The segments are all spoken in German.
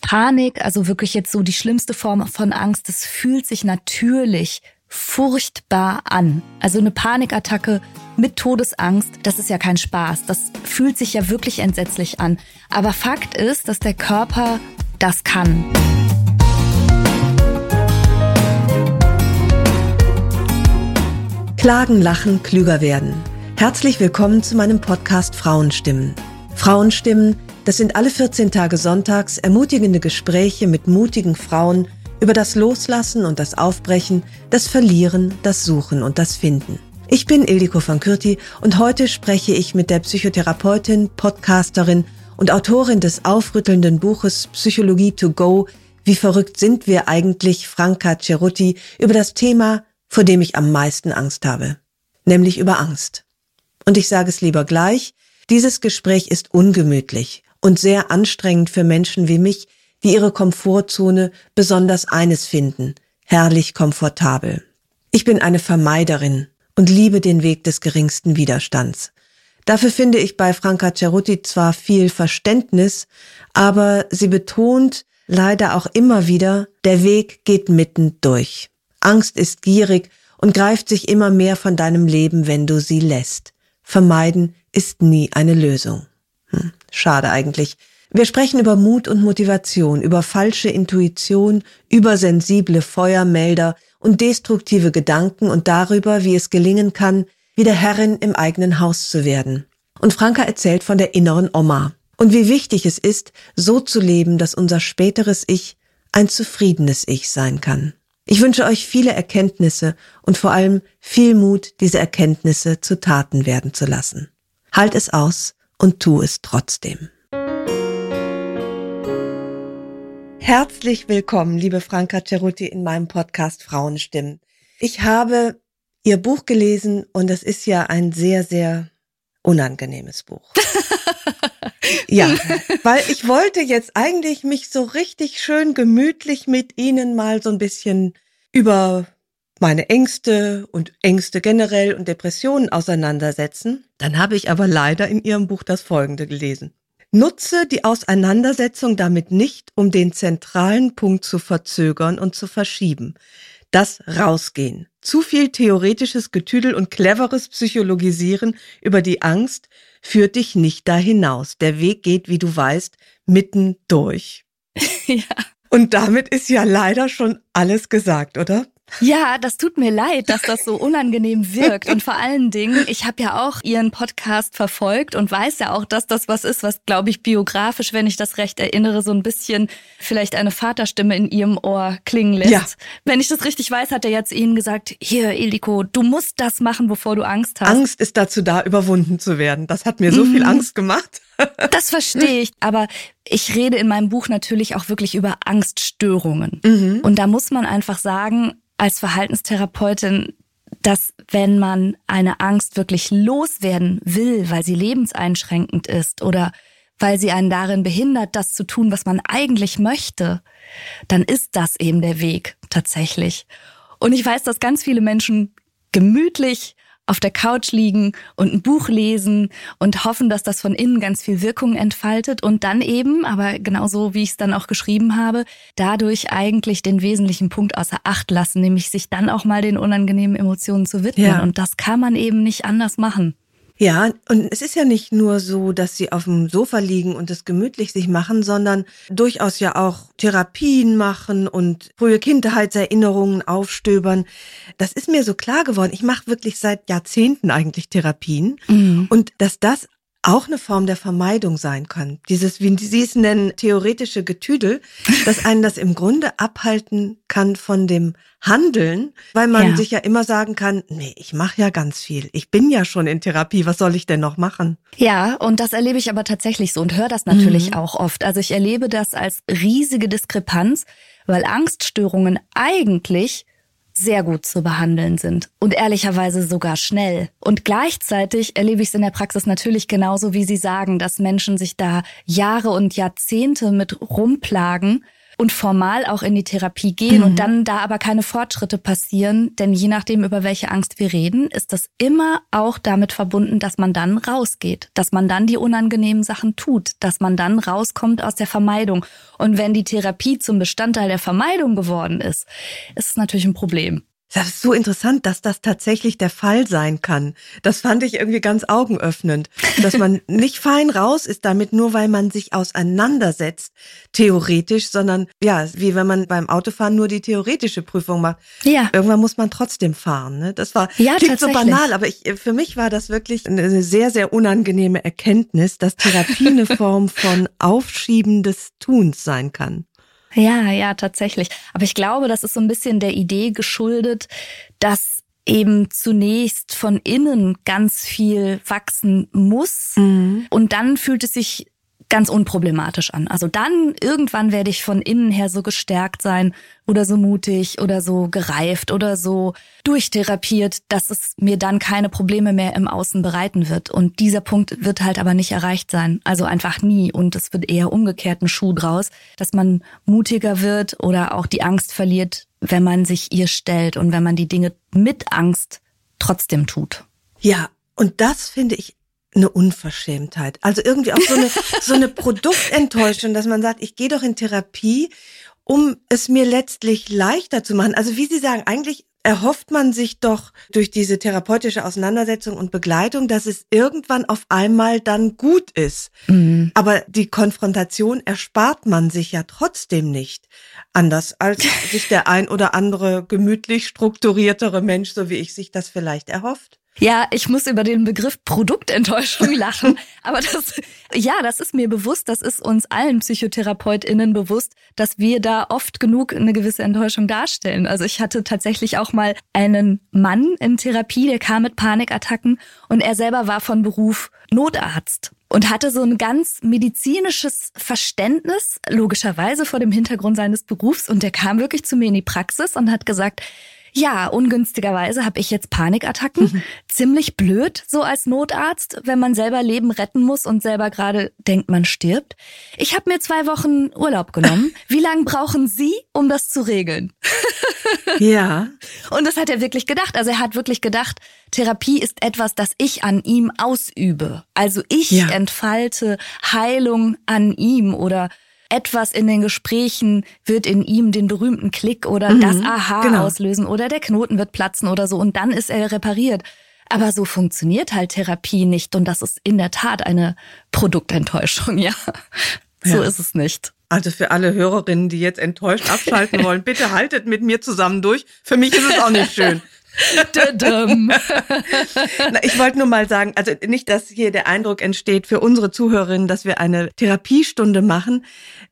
Panik, also wirklich jetzt so die schlimmste Form von Angst, das fühlt sich natürlich furchtbar an. Also eine Panikattacke mit Todesangst, das ist ja kein Spaß. Das fühlt sich ja wirklich entsetzlich an. Aber Fakt ist, dass der Körper das kann. Klagen, lachen, klüger werden. Herzlich willkommen zu meinem Podcast Frauenstimmen. Frauenstimmen, das sind alle 14 Tage sonntags ermutigende Gespräche mit mutigen Frauen über das Loslassen und das Aufbrechen, das Verlieren, das Suchen und das Finden. Ich bin Ildiko van Kürti und heute spreche ich mit der Psychotherapeutin, Podcasterin und Autorin des aufrüttelnden Buches Psychologie to go, wie verrückt sind wir eigentlich, Franca Cerutti, über das Thema vor dem ich am meisten Angst habe, nämlich über Angst. Und ich sage es lieber gleich, dieses Gespräch ist ungemütlich und sehr anstrengend für Menschen wie mich, die ihre Komfortzone besonders eines finden, herrlich komfortabel. Ich bin eine Vermeiderin und liebe den Weg des geringsten Widerstands. Dafür finde ich bei Franca Cerutti zwar viel Verständnis, aber sie betont leider auch immer wieder, der Weg geht mitten durch. Angst ist gierig und greift sich immer mehr von deinem Leben, wenn du sie lässt. Vermeiden ist nie eine Lösung. Schade eigentlich. Wir sprechen über Mut und Motivation, über falsche Intuition, übersensible Feuermelder und destruktive Gedanken und darüber, wie es gelingen kann, wieder Herrin im eigenen Haus zu werden. Und Franka erzählt von der inneren Oma und wie wichtig es ist, so zu leben, dass unser späteres Ich ein zufriedenes Ich sein kann. Ich wünsche euch viele Erkenntnisse und vor allem viel Mut, diese Erkenntnisse zu Taten werden zu lassen. Halt es aus und tu es trotzdem. Herzlich willkommen, liebe Franka Ceruti, in meinem Podcast Frauenstimmen. Ich habe Ihr Buch gelesen und es ist ja ein sehr, sehr unangenehmes Buch. ja, weil ich wollte jetzt eigentlich mich so richtig schön gemütlich mit Ihnen mal so ein bisschen über meine Ängste und Ängste generell und Depressionen auseinandersetzen. Dann habe ich aber leider in Ihrem Buch das Folgende gelesen. Nutze die Auseinandersetzung damit nicht, um den zentralen Punkt zu verzögern und zu verschieben. Das Rausgehen. Zu viel theoretisches Getüdel und cleveres Psychologisieren über die Angst führt dich nicht da hinaus. Der Weg geht, wie du weißt, mitten durch. ja. Und damit ist ja leider schon alles gesagt, oder? Ja, das tut mir leid, dass das so unangenehm wirkt. Und vor allen Dingen, ich habe ja auch Ihren Podcast verfolgt und weiß ja auch, dass das was ist, was, glaube ich, biografisch, wenn ich das recht erinnere, so ein bisschen vielleicht eine Vaterstimme in Ihrem Ohr klingen lässt. Ja. Wenn ich das richtig weiß, hat er jetzt Ihnen gesagt, hier, Eliko, du musst das machen, bevor du Angst hast. Angst ist dazu da, überwunden zu werden. Das hat mir so mhm. viel Angst gemacht. Das verstehe ich. Aber ich rede in meinem Buch natürlich auch wirklich über Angststörungen. Mhm. Und da muss man einfach sagen, als Verhaltenstherapeutin, dass wenn man eine Angst wirklich loswerden will, weil sie lebenseinschränkend ist oder weil sie einen darin behindert, das zu tun, was man eigentlich möchte, dann ist das eben der Weg tatsächlich. Und ich weiß, dass ganz viele Menschen gemütlich auf der Couch liegen und ein Buch lesen und hoffen, dass das von innen ganz viel Wirkung entfaltet und dann eben, aber genauso wie ich es dann auch geschrieben habe, dadurch eigentlich den wesentlichen Punkt außer Acht lassen, nämlich sich dann auch mal den unangenehmen Emotionen zu widmen. Ja. Und das kann man eben nicht anders machen. Ja, und es ist ja nicht nur so, dass sie auf dem Sofa liegen und es gemütlich sich machen, sondern durchaus ja auch Therapien machen und frühe Kindheitserinnerungen aufstöbern. Das ist mir so klar geworden. Ich mache wirklich seit Jahrzehnten eigentlich Therapien mhm. und dass das auch eine Form der Vermeidung sein kann. Dieses, wie Sie es nennen, theoretische Getüdel, dass einen das im Grunde abhalten kann von dem Handeln, weil man ja. sich ja immer sagen kann, nee, ich mache ja ganz viel. Ich bin ja schon in Therapie, was soll ich denn noch machen? Ja, und das erlebe ich aber tatsächlich so und höre das natürlich mhm. auch oft. Also ich erlebe das als riesige Diskrepanz, weil Angststörungen eigentlich sehr gut zu behandeln sind und ehrlicherweise sogar schnell. Und gleichzeitig erlebe ich es in der Praxis natürlich genauso, wie Sie sagen, dass Menschen sich da Jahre und Jahrzehnte mit rumplagen und formal auch in die Therapie gehen mhm. und dann da aber keine Fortschritte passieren, denn je nachdem, über welche Angst wir reden, ist das immer auch damit verbunden, dass man dann rausgeht, dass man dann die unangenehmen Sachen tut, dass man dann rauskommt aus der Vermeidung. Und wenn die Therapie zum Bestandteil der Vermeidung geworden ist, ist es natürlich ein Problem. Das ist so interessant, dass das tatsächlich der Fall sein kann. Das fand ich irgendwie ganz augenöffnend, dass man nicht fein raus ist damit, nur weil man sich auseinandersetzt, theoretisch, sondern ja, wie wenn man beim Autofahren nur die theoretische Prüfung macht. Ja. Irgendwann muss man trotzdem fahren. Ne? Das war ja, klingt so banal, aber ich, für mich war das wirklich eine sehr, sehr unangenehme Erkenntnis, dass Therapie eine Form von Aufschieben des Tuns sein kann. Ja, ja, tatsächlich. Aber ich glaube, das ist so ein bisschen der Idee geschuldet, dass eben zunächst von innen ganz viel wachsen muss. Mhm. Und dann fühlt es sich ganz unproblematisch an. Also dann irgendwann werde ich von innen her so gestärkt sein oder so mutig oder so gereift oder so durchtherapiert, dass es mir dann keine Probleme mehr im Außen bereiten wird. Und dieser Punkt wird halt aber nicht erreicht sein. Also einfach nie. Und es wird eher umgekehrt ein Schuh draus, dass man mutiger wird oder auch die Angst verliert, wenn man sich ihr stellt und wenn man die Dinge mit Angst trotzdem tut. Ja, und das finde ich eine Unverschämtheit. Also irgendwie auch so eine, so eine Produktenttäuschung, dass man sagt, ich gehe doch in Therapie, um es mir letztlich leichter zu machen. Also wie Sie sagen, eigentlich erhofft man sich doch durch diese therapeutische Auseinandersetzung und Begleitung, dass es irgendwann auf einmal dann gut ist. Mhm. Aber die Konfrontation erspart man sich ja trotzdem nicht. Anders als sich der ein oder andere gemütlich strukturiertere Mensch, so wie ich, sich das vielleicht erhofft. Ja, ich muss über den Begriff Produktenttäuschung lachen. Aber das, ja, das ist mir bewusst, das ist uns allen PsychotherapeutInnen bewusst, dass wir da oft genug eine gewisse Enttäuschung darstellen. Also ich hatte tatsächlich auch mal einen Mann in Therapie, der kam mit Panikattacken und er selber war von Beruf Notarzt und hatte so ein ganz medizinisches Verständnis, logischerweise vor dem Hintergrund seines Berufs. Und der kam wirklich zu mir in die Praxis und hat gesagt, ja, ungünstigerweise habe ich jetzt Panikattacken. Mhm. Ziemlich blöd, so als Notarzt, wenn man selber Leben retten muss und selber gerade denkt, man stirbt. Ich habe mir zwei Wochen Urlaub genommen. Wie lange brauchen Sie, um das zu regeln? ja. Und das hat er wirklich gedacht. Also er hat wirklich gedacht, Therapie ist etwas, das ich an ihm ausübe. Also ich ja. entfalte Heilung an ihm oder etwas in den Gesprächen wird in ihm den berühmten Klick oder mhm, das Aha genau. auslösen oder der Knoten wird platzen oder so und dann ist er repariert. Aber so funktioniert halt Therapie nicht und das ist in der Tat eine Produktenttäuschung, ja. So ja. ist es nicht. Also für alle Hörerinnen, die jetzt enttäuscht abschalten wollen, bitte haltet mit mir zusammen durch. Für mich ist es auch nicht schön. Na, ich wollte nur mal sagen, also nicht, dass hier der Eindruck entsteht für unsere Zuhörerinnen, dass wir eine Therapiestunde machen.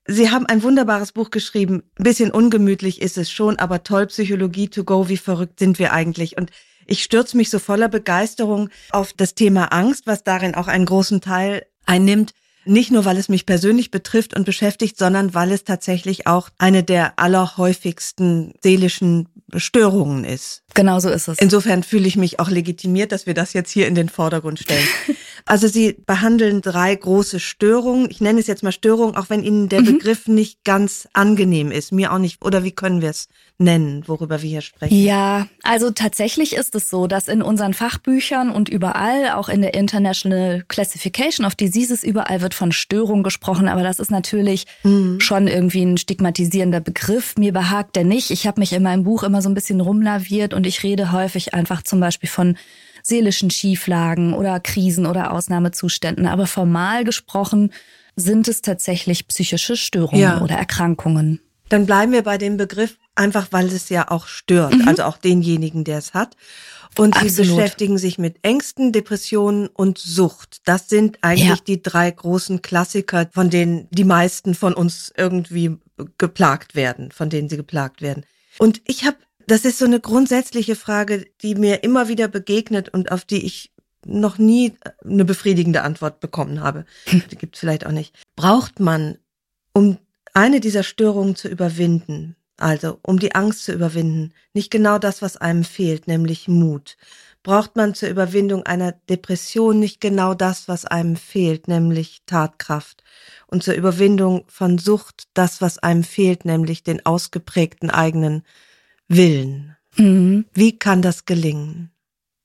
Sie haben ein wunderbares Buch geschrieben. Ein bisschen ungemütlich ist es schon, aber toll, Psychologie to go, wie verrückt sind wir eigentlich? Und ich stürze mich so voller Begeisterung auf das Thema Angst, was darin auch einen großen Teil einnimmt. Nicht nur, weil es mich persönlich betrifft und beschäftigt, sondern weil es tatsächlich auch eine der allerhäufigsten seelischen Störungen ist. Genau so ist es. Insofern fühle ich mich auch legitimiert, dass wir das jetzt hier in den Vordergrund stellen. also Sie behandeln drei große Störungen. Ich nenne es jetzt mal Störungen, auch wenn Ihnen der mhm. Begriff nicht ganz angenehm ist. Mir auch nicht. Oder wie können wir es nennen, worüber wir hier sprechen? Ja, also tatsächlich ist es so, dass in unseren Fachbüchern und überall, auch in der International Classification of Diseases, überall wird von Störung gesprochen. Aber das ist natürlich mhm. schon irgendwie ein stigmatisierender Begriff. Mir behagt der nicht. Ich habe mich in meinem Buch immer so ein bisschen rumlaviert und ich rede häufig einfach zum Beispiel von seelischen Schieflagen oder Krisen oder Ausnahmezuständen. Aber formal gesprochen sind es tatsächlich psychische Störungen ja. oder Erkrankungen. Dann bleiben wir bei dem Begriff, einfach weil es ja auch stört, mhm. also auch denjenigen, der es hat. Und Absolut. sie beschäftigen sich mit Ängsten, Depressionen und Sucht. Das sind eigentlich ja. die drei großen Klassiker, von denen die meisten von uns irgendwie geplagt werden, von denen sie geplagt werden. Und ich habe, das ist so eine grundsätzliche Frage, die mir immer wieder begegnet und auf die ich noch nie eine befriedigende Antwort bekommen habe. Die gibt es vielleicht auch nicht. Braucht man, um eine dieser Störungen zu überwinden, also um die Angst zu überwinden, nicht genau das, was einem fehlt, nämlich Mut, braucht man zur Überwindung einer Depression nicht genau das, was einem fehlt, nämlich Tatkraft, und zur Überwindung von Sucht das, was einem fehlt, nämlich den ausgeprägten eigenen Willen. Mhm. Wie kann das gelingen?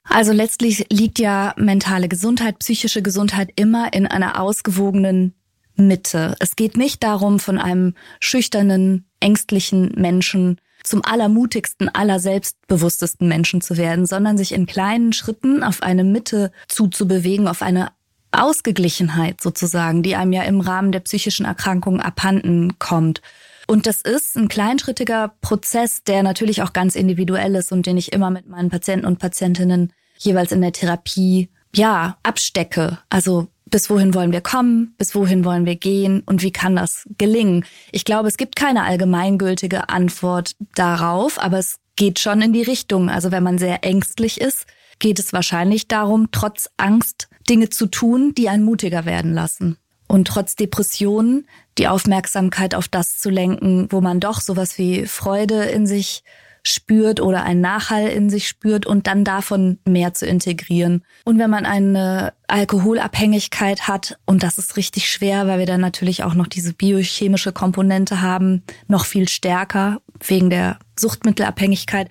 Also letztlich liegt ja mentale Gesundheit, psychische Gesundheit immer in einer ausgewogenen Mitte. Es geht nicht darum, von einem schüchternen, ängstlichen Menschen zum allermutigsten, allerselbstbewusstesten Menschen zu werden, sondern sich in kleinen Schritten auf eine Mitte zuzubewegen, auf eine Ausgeglichenheit sozusagen, die einem ja im Rahmen der psychischen Erkrankung abhanden kommt. Und das ist ein kleinschrittiger Prozess, der natürlich auch ganz individuell ist und den ich immer mit meinen Patienten und Patientinnen jeweils in der Therapie, ja, abstecke. Also bis wohin wollen wir kommen, bis wohin wollen wir gehen und wie kann das gelingen? Ich glaube, es gibt keine allgemeingültige Antwort darauf, aber es geht schon in die Richtung. Also wenn man sehr ängstlich ist, geht es wahrscheinlich darum, trotz Angst Dinge zu tun, die einen mutiger werden lassen. Und trotz Depressionen die Aufmerksamkeit auf das zu lenken, wo man doch sowas wie Freude in sich spürt oder einen Nachhall in sich spürt und dann davon mehr zu integrieren. Und wenn man eine Alkoholabhängigkeit hat, und das ist richtig schwer, weil wir dann natürlich auch noch diese biochemische Komponente haben, noch viel stärker wegen der Suchtmittelabhängigkeit,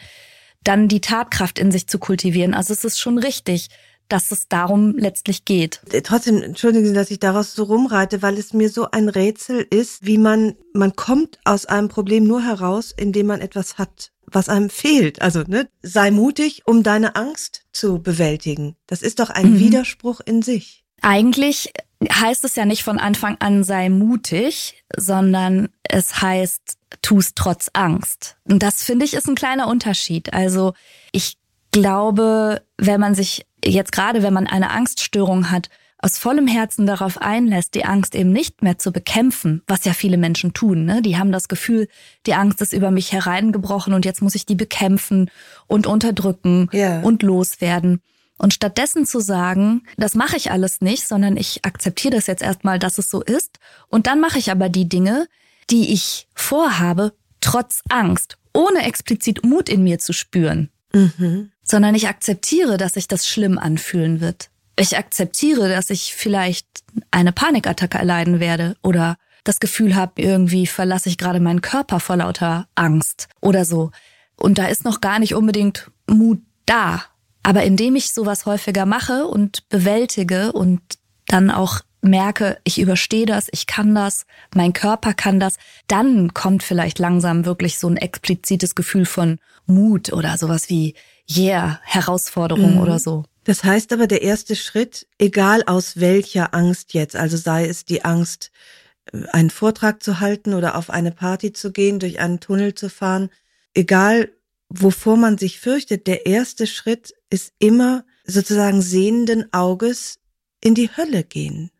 dann die Tatkraft in sich zu kultivieren. Also es ist schon richtig, dass es darum letztlich geht. Trotzdem, entschuldigen Sie, dass ich daraus so rumreite, weil es mir so ein Rätsel ist, wie man, man kommt aus einem Problem nur heraus, indem man etwas hat was einem fehlt. Also, ne, sei mutig, um deine Angst zu bewältigen. Das ist doch ein mhm. Widerspruch in sich. Eigentlich heißt es ja nicht von Anfang an sei mutig, sondern es heißt tust trotz Angst. Und das finde ich ist ein kleiner Unterschied. Also, ich glaube, wenn man sich jetzt gerade, wenn man eine Angststörung hat, aus vollem Herzen darauf einlässt, die Angst eben nicht mehr zu bekämpfen, was ja viele Menschen tun. Ne? Die haben das Gefühl, die Angst ist über mich hereingebrochen und jetzt muss ich die bekämpfen und unterdrücken yeah. und loswerden. Und stattdessen zu sagen, das mache ich alles nicht, sondern ich akzeptiere das jetzt erstmal, dass es so ist. Und dann mache ich aber die Dinge, die ich vorhabe, trotz Angst, ohne explizit Mut in mir zu spüren. Mhm. Sondern ich akzeptiere, dass sich das schlimm anfühlen wird ich akzeptiere, dass ich vielleicht eine Panikattacke erleiden werde oder das Gefühl habe, irgendwie verlasse ich gerade meinen Körper vor lauter Angst oder so. Und da ist noch gar nicht unbedingt Mut da. Aber indem ich sowas häufiger mache und bewältige und dann auch merke, ich überstehe das, ich kann das, mein Körper kann das, dann kommt vielleicht langsam wirklich so ein explizites Gefühl von Mut oder sowas wie, yeah, Herausforderung mhm. oder so. Das heißt aber, der erste Schritt, egal aus welcher Angst jetzt, also sei es die Angst, äh, einen Vortrag zu halten oder auf eine Party zu gehen, durch einen Tunnel zu fahren, egal wovor man sich fürchtet, der erste Schritt ist immer sozusagen sehenden Auges in die Hölle gehen.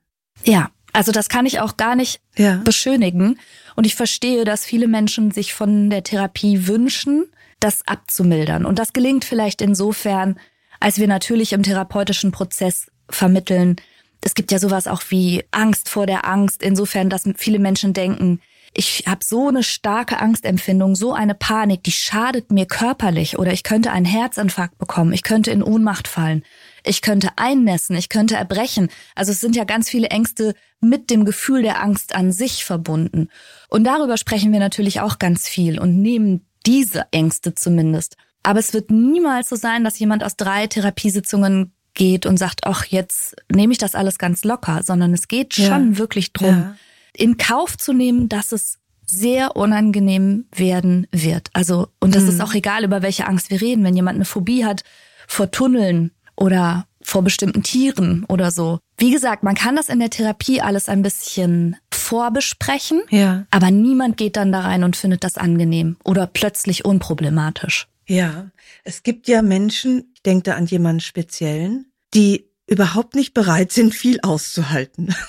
Ja, also das kann ich auch gar nicht ja. beschönigen. Und ich verstehe, dass viele Menschen sich von der Therapie wünschen, das abzumildern. Und das gelingt vielleicht insofern, als wir natürlich im therapeutischen Prozess vermitteln. Es gibt ja sowas auch wie Angst vor der Angst, insofern, dass viele Menschen denken, ich habe so eine starke Angstempfindung, so eine Panik, die schadet mir körperlich oder ich könnte einen Herzinfarkt bekommen, ich könnte in Ohnmacht fallen, ich könnte einnässen, ich könnte erbrechen. Also es sind ja ganz viele Ängste mit dem Gefühl der Angst an sich verbunden. Und darüber sprechen wir natürlich auch ganz viel und nehmen diese Ängste zumindest aber es wird niemals so sein, dass jemand aus drei Therapiesitzungen geht und sagt, ach, jetzt nehme ich das alles ganz locker, sondern es geht schon ja. wirklich drum, ja. in Kauf zu nehmen, dass es sehr unangenehm werden wird. Also, und das mhm. ist auch egal, über welche Angst wir reden. Wenn jemand eine Phobie hat vor Tunneln oder vor bestimmten Tieren oder so. Wie gesagt, man kann das in der Therapie alles ein bisschen vorbesprechen, Ja. aber niemand geht dann da rein und findet das angenehm oder plötzlich unproblematisch. Ja, es gibt ja Menschen, ich denke da an jemanden speziellen, die überhaupt nicht bereit sind, viel auszuhalten.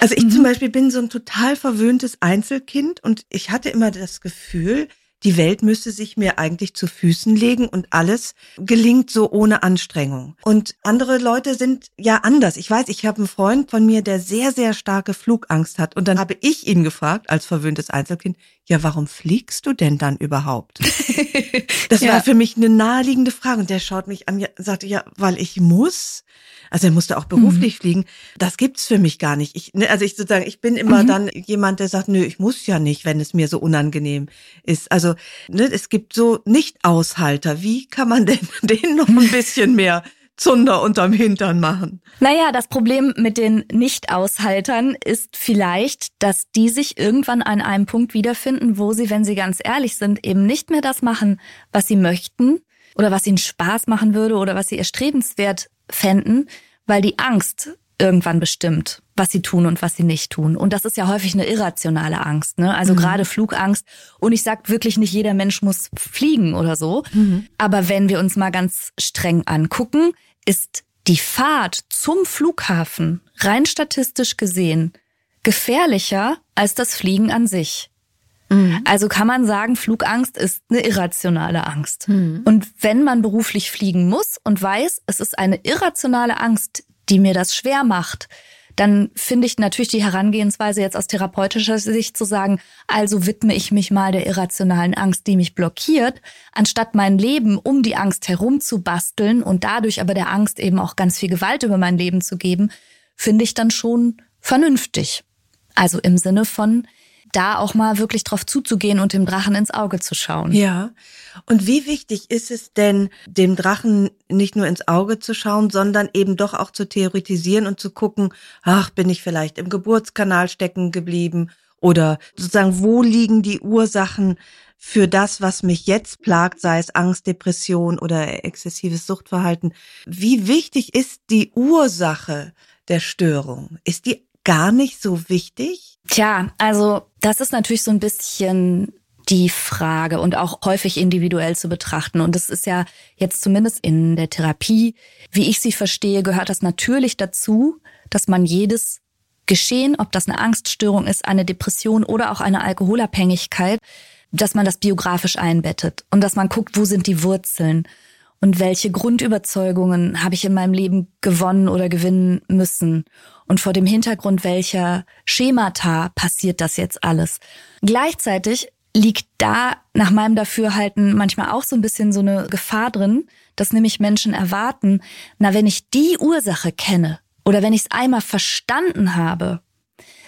Also ich zum Beispiel bin so ein total verwöhntes Einzelkind und ich hatte immer das Gefühl, die Welt müsste sich mir eigentlich zu Füßen legen und alles gelingt so ohne Anstrengung. Und andere Leute sind ja anders. Ich weiß, ich habe einen Freund von mir, der sehr, sehr starke Flugangst hat. Und dann habe ich ihn gefragt, als verwöhntes Einzelkind, ja, warum fliegst du denn dann überhaupt? Das Ja. war für mich eine naheliegende Frage. Und der schaut mich an, ja, sagte, ja, weil ich muss. Also er musste auch beruflich fliegen. Das gibt's für mich gar nicht. Ich, ne, also ich sozusagen, ich bin immer dann jemand, der sagt, nö, ich muss ja nicht, wenn es mir so unangenehm ist. Also ne, es gibt so Nicht-Aushalter. Wie kann man denn denen noch ein bisschen mehr Zunder unterm Hintern machen? Naja, das Problem mit den Nicht-Aushaltern ist vielleicht, dass die sich irgendwann an einem Punkt wiederfinden, wo sie, wenn sie ganz ehrlich sind, eben nicht mehr das machen, was sie möchten oder was ihnen Spaß machen würde oder was sie erstrebenswert fänden, weil die Angst irgendwann bestimmt, was sie tun und was sie nicht tun. Und das ist ja häufig eine irrationale Angst, ne? Also gerade Flugangst. Und ich sag wirklich nicht, jeder Mensch muss fliegen oder so. Aber wenn wir uns mal ganz streng angucken, ist die Fahrt zum Flughafen rein statistisch gesehen gefährlicher als das Fliegen an sich. Also kann man sagen, Flugangst ist eine irrationale Angst. Und wenn man beruflich fliegen muss und weiß, es ist eine irrationale Angst, die mir das schwer macht, dann finde ich natürlich die Herangehensweise jetzt aus therapeutischer Sicht zu sagen, also widme ich mich mal der irrationalen Angst, die mich blockiert, anstatt mein Leben um die Angst herum zu basteln und dadurch aber der Angst eben auch ganz viel Gewalt über mein Leben zu geben, finde ich dann schon vernünftig. Also im Sinne von, da auch mal wirklich drauf zuzugehen und dem Drachen ins Auge zu schauen. Ja. Und wie wichtig ist es denn, dem Drachen nicht nur ins Auge zu schauen, sondern eben doch auch zu theoretisieren und zu gucken, ach, bin ich vielleicht im Geburtskanal stecken geblieben oder sozusagen, wo liegen die Ursachen für das, was mich jetzt plagt, sei es Angst, Depression oder exzessives Suchtverhalten. Wie wichtig ist die Ursache der Störung? Ist die gar nicht so wichtig? Tja, also das ist natürlich so ein bisschen die Frage und auch häufig individuell zu betrachten. Und es ist ja jetzt zumindest in der Therapie, wie ich sie verstehe, gehört das natürlich dazu, dass man jedes Geschehen, ob das eine Angststörung ist, eine Depression oder auch eine Alkoholabhängigkeit, dass man das biografisch einbettet und dass man guckt, wo sind die Wurzeln und welche Grundüberzeugungen habe ich in meinem Leben gewonnen oder gewinnen müssen und vor dem Hintergrund welcher Schemata passiert das jetzt alles. Gleichzeitig liegt da nach meinem Dafürhalten manchmal auch so ein bisschen so eine Gefahr drin, dass nämlich Menschen erwarten, na, wenn ich die Ursache kenne oder wenn ich es einmal verstanden habe,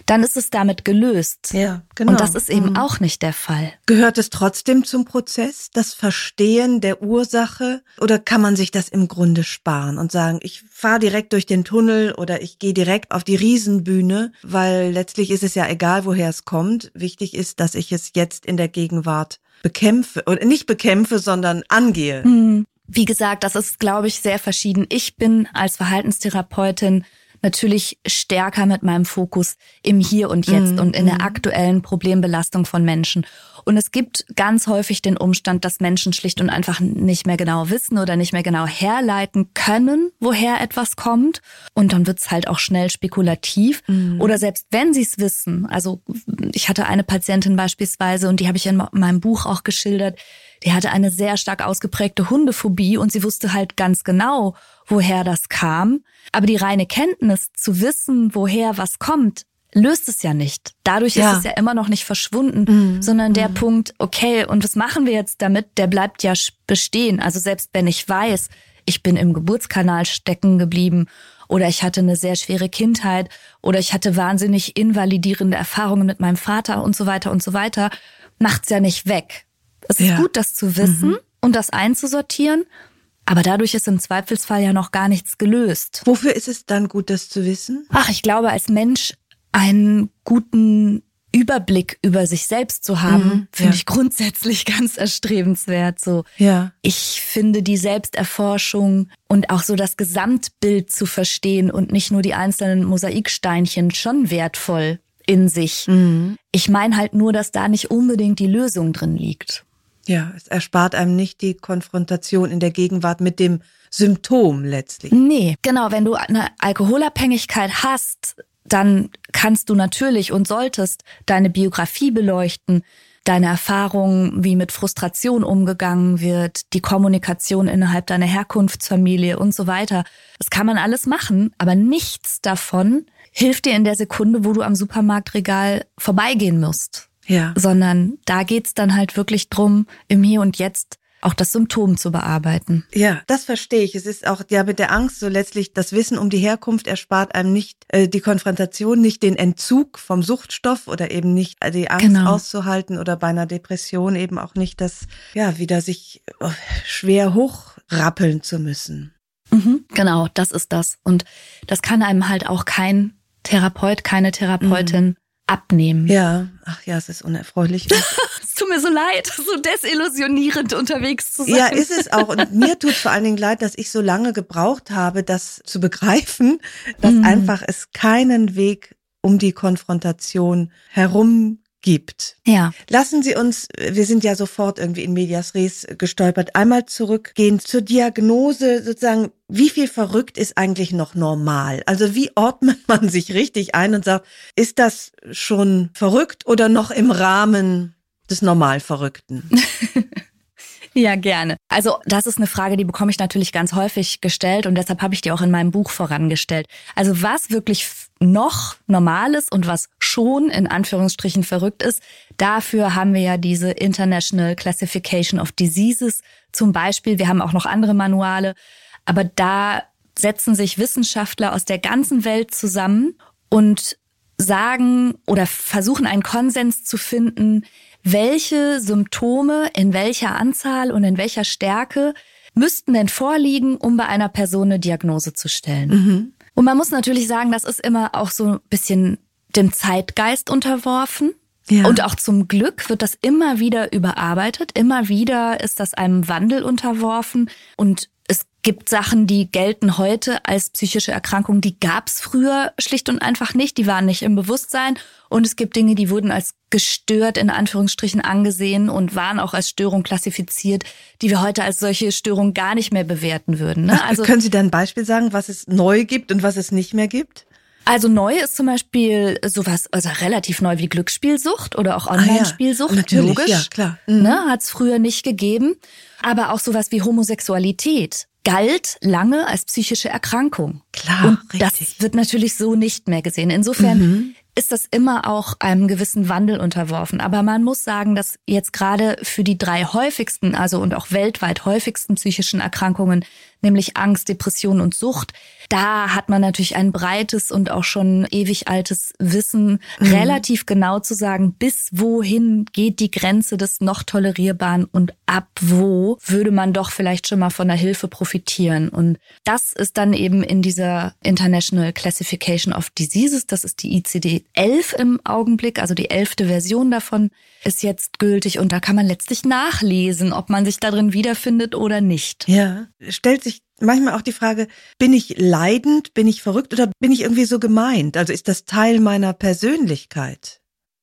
dann ist es damit gelöst. Ja, genau. Und das ist eben Mhm. auch nicht der Fall. Gehört es trotzdem zum Prozess, das Verstehen der Ursache? Oder kann man sich das im Grunde sparen und sagen, ich fahre direkt durch den Tunnel oder ich gehe direkt auf die Riesenbühne, weil letztlich ist es ja egal, woher es kommt. Wichtig ist, dass ich es jetzt in der Gegenwart bekämpfe oder nicht bekämpfe, sondern angehe. Hm. Wie gesagt, das ist, glaube ich, sehr verschieden. Ich bin als Verhaltenstherapeutin natürlich stärker mit meinem Fokus im Hier und Jetzt und in der aktuellen Problembelastung von Menschen. Und es gibt ganz häufig den Umstand, dass Menschen schlicht und einfach nicht mehr genau wissen oder nicht mehr genau herleiten können, woher etwas kommt. Und dann wird's halt auch schnell spekulativ. Oder selbst wenn sie es wissen, also ich hatte eine Patientin beispielsweise und die habe ich in meinem Buch auch geschildert, die hatte eine sehr stark ausgeprägte Hundephobie und sie wusste halt ganz genau, woher das kam. Aber die reine Kenntnis zu wissen, woher was kommt, löst es ja nicht. Dadurch Ja. ist es ja immer noch nicht verschwunden, sondern der Punkt, okay, und was machen wir jetzt damit, der bleibt ja bestehen. Also selbst wenn ich weiß, ich bin im Geburtskanal stecken geblieben oder ich hatte eine sehr schwere Kindheit oder ich hatte wahnsinnig invalidierende Erfahrungen mit meinem Vater und so weiter und so weiter, macht's ja nicht weg. Es ist Ja. gut, das zu wissen und das einzusortieren, aber dadurch ist im Zweifelsfall ja noch gar nichts gelöst. Wofür ist es dann gut, das zu wissen? Ach, ich glaube, als Mensch einen guten Überblick über sich selbst zu haben, Mhm, finde ja. ich grundsätzlich ganz erstrebenswert. So, Ja. ich finde die Selbsterforschung und auch so das Gesamtbild zu verstehen und nicht nur die einzelnen Mosaiksteinchen schon wertvoll in sich. Mhm. Ich meine halt nur, dass da nicht unbedingt die Lösung drin liegt. Ja, es erspart einem nicht die Konfrontation in der Gegenwart mit dem Symptom letztlich. Nee, genau. Wenn du eine Alkoholabhängigkeit hast, dann kannst du natürlich und solltest deine Biografie beleuchten, deine Erfahrungen, wie mit Frustration umgegangen wird, die Kommunikation innerhalb deiner Herkunftsfamilie und so weiter. Das kann man alles machen, aber nichts davon hilft dir in der Sekunde, wo du am Supermarktregal vorbeigehen musst. Ja. Sondern da geht's dann halt wirklich drum, im Hier und Jetzt auch das Symptom zu bearbeiten. Ja, das verstehe ich. Es ist auch ja mit der Angst so letztlich das Wissen um die Herkunft erspart einem nicht äh, die Konfrontation, nicht den Entzug vom Suchtstoff oder eben nicht äh, die Angst genau. auszuhalten oder bei einer Depression eben auch nicht das ja wieder sich äh, schwer hochrappeln zu müssen. Mhm, genau, das ist das und das kann einem halt auch kein Therapeut, keine Therapeutin mhm abnehmen. Ja, ach ja, es ist unerfreulich. es tut mir so leid, so desillusionierend unterwegs zu sein. Ja, ist es auch. Und mir tut vor allen Dingen leid, dass ich so lange gebraucht habe, das zu begreifen, dass mhm. einfach es keinen Weg um die Konfrontation herum gibt. Ja. Lassen Sie uns, wir sind ja sofort irgendwie in Medias Res gestolpert, einmal zurückgehen zur Diagnose sozusagen, wie viel verrückt ist eigentlich noch normal? Also wie ordnet man sich richtig ein und sagt, ist das schon verrückt oder noch im Rahmen des Normalverrückten? Ja, gerne. Also das ist eine Frage, die bekomme ich natürlich ganz häufig gestellt und deshalb habe ich die auch in meinem Buch vorangestellt. Also was wirklich noch normal ist und was schon in Anführungsstrichen verrückt ist, dafür haben wir ja diese International Classification of Diseases zum Beispiel. Wir haben auch noch andere Manuale, aber da setzen sich Wissenschaftler aus der ganzen Welt zusammen und sagen oder versuchen einen Konsens zu finden, welche Symptome in welcher Anzahl und in welcher Stärke müssten denn vorliegen, um bei einer Person eine Diagnose zu stellen. Mhm. Und man muss natürlich sagen, das ist immer auch so ein bisschen dem Zeitgeist unterworfen. Ja. Und auch zum Glück wird das immer wieder überarbeitet. Immer wieder ist das einem Wandel unterworfen. Und gibt Sachen, die gelten heute als psychische Erkrankung, die gab es früher schlicht und einfach nicht, die waren nicht im Bewusstsein. Und es gibt Dinge, die wurden als gestört in Anführungsstrichen angesehen und waren auch als Störung klassifiziert, die wir heute als solche Störung gar nicht mehr bewerten würden. Ne? Also können Sie da ein Beispiel sagen, was es neu gibt und was es nicht mehr gibt? Also neu ist zum Beispiel sowas, also relativ neu wie Glücksspielsucht oder auch Online-Spielsucht. Ah, ja. Natürlich, Logisch, ja, klar. Mhm. Ne, Hat es früher nicht gegeben. Aber auch sowas wie Homosexualität galt lange als psychische Erkrankung. Klar, Und richtig. das wird natürlich so nicht mehr gesehen. Insofern mhm ist das immer auch einem gewissen Wandel unterworfen. Aber man muss sagen, dass jetzt gerade für die drei häufigsten, also und auch weltweit häufigsten psychischen Erkrankungen, nämlich Angst, Depression und Sucht, da hat man natürlich ein breites und auch schon ewig altes Wissen, mhm. relativ genau zu sagen, bis wohin geht die Grenze des noch tolerierbaren und ab wo würde man doch vielleicht schon mal von der Hilfe profitieren. Und das ist dann eben in dieser International Classification of Diseases, das ist die ICD 11 im Augenblick, also die elfte Version davon ist jetzt gültig und da kann man letztlich nachlesen, ob man sich darin wiederfindet oder nicht. Ja, stellt sich manchmal auch die Frage, bin ich leidend, bin ich verrückt oder bin ich irgendwie so gemeint? Also ist das Teil meiner Persönlichkeit?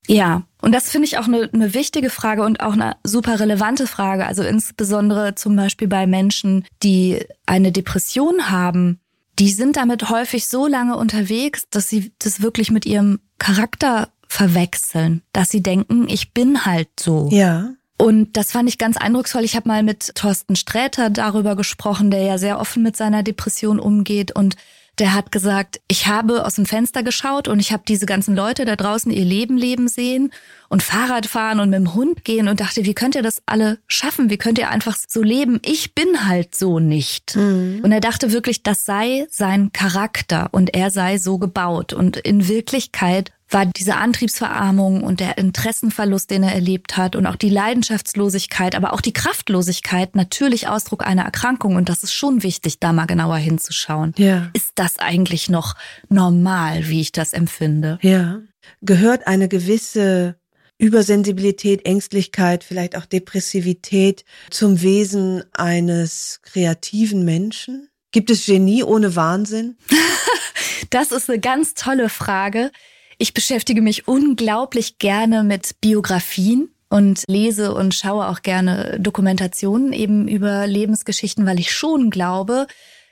Ja, und das finde ich auch eine, eine wichtige Frage und auch eine super relevante Frage. Also insbesondere zum Beispiel bei Menschen, die eine Depression haben, die sind damit häufig so lange unterwegs, dass sie das wirklich mit ihrem Charakter verwechseln, dass sie denken, ich bin halt so. Ja. Und das fand ich ganz eindrucksvoll. Ich habe mal mit Thorsten Sträter darüber gesprochen, der ja sehr offen mit seiner Depression umgeht und der hat gesagt, ich habe aus dem Fenster geschaut und ich habe diese ganzen Leute da draußen ihr Leben leben sehen und Fahrrad fahren und mit dem Hund gehen und dachte, wie könnt ihr das alle schaffen? Wie könnt ihr einfach so leben? Ich bin halt so nicht. Mhm. Und er dachte wirklich, das sei sein Charakter und er sei so gebaut. Und in Wirklichkeit war diese Antriebsverarmung und der Interessenverlust, den er erlebt hat und auch die Leidenschaftslosigkeit, aber auch die Kraftlosigkeit natürlich Ausdruck einer Erkrankung. Und das ist schon wichtig, da mal genauer hinzuschauen. Ja. Ist das eigentlich noch normal, wie ich das empfinde? Ja. Gehört eine gewisse Übersensibilität, Ängstlichkeit, vielleicht auch Depressivität zum Wesen eines kreativen Menschen? Gibt es Genie ohne Wahnsinn? das ist eine ganz tolle Frage. Ich beschäftige mich unglaublich gerne mit Biografien und lese und schaue auch gerne Dokumentationen eben über Lebensgeschichten, weil ich schon glaube,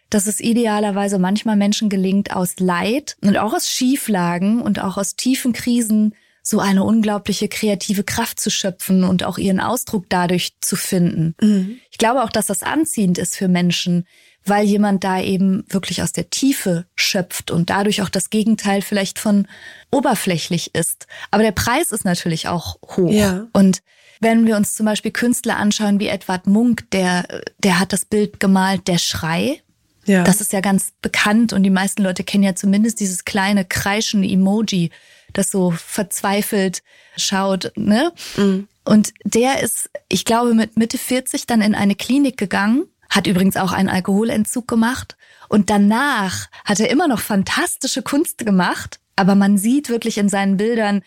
dass es idealerweise manchmal Menschen gelingt, aus Leid und auch aus Schieflagen und auch aus tiefen Krisen so eine unglaubliche kreative Kraft zu schöpfen und auch ihren Ausdruck dadurch zu finden. Mhm. Ich glaube auch, dass das anziehend ist für Menschen, weil jemand da eben wirklich aus der Tiefe schöpft und dadurch auch das Gegenteil vielleicht von oberflächlich ist. Aber der Preis ist natürlich auch hoch. Ja. Und wenn wir uns zum Beispiel Künstler anschauen wie Edward Munk, der, der hat das Bild gemalt, der Schrei. Ja. Das ist ja ganz bekannt und die meisten Leute kennen ja zumindest dieses kleine kreischende Emoji, das so verzweifelt schaut, ne? Mhm. Und der ist, ich glaube, mit Mitte 40 dann in eine Klinik gegangen, hat übrigens auch einen Alkoholentzug gemacht und danach hat er immer noch fantastische Kunst gemacht, aber man sieht wirklich in seinen Bildern,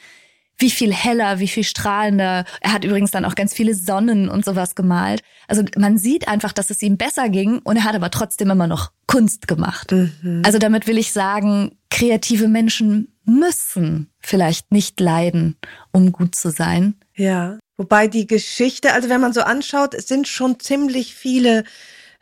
wie viel heller, wie viel strahlender. Er hat übrigens dann auch ganz viele Sonnen und sowas gemalt. Also man sieht einfach, dass es ihm besser ging und er hat aber trotzdem immer noch Kunst gemacht. Mhm. Also damit will ich sagen, kreative Menschen müssen vielleicht nicht leiden, um gut zu sein. Ja, wobei die Geschichte, also wenn man so anschaut, es sind schon ziemlich viele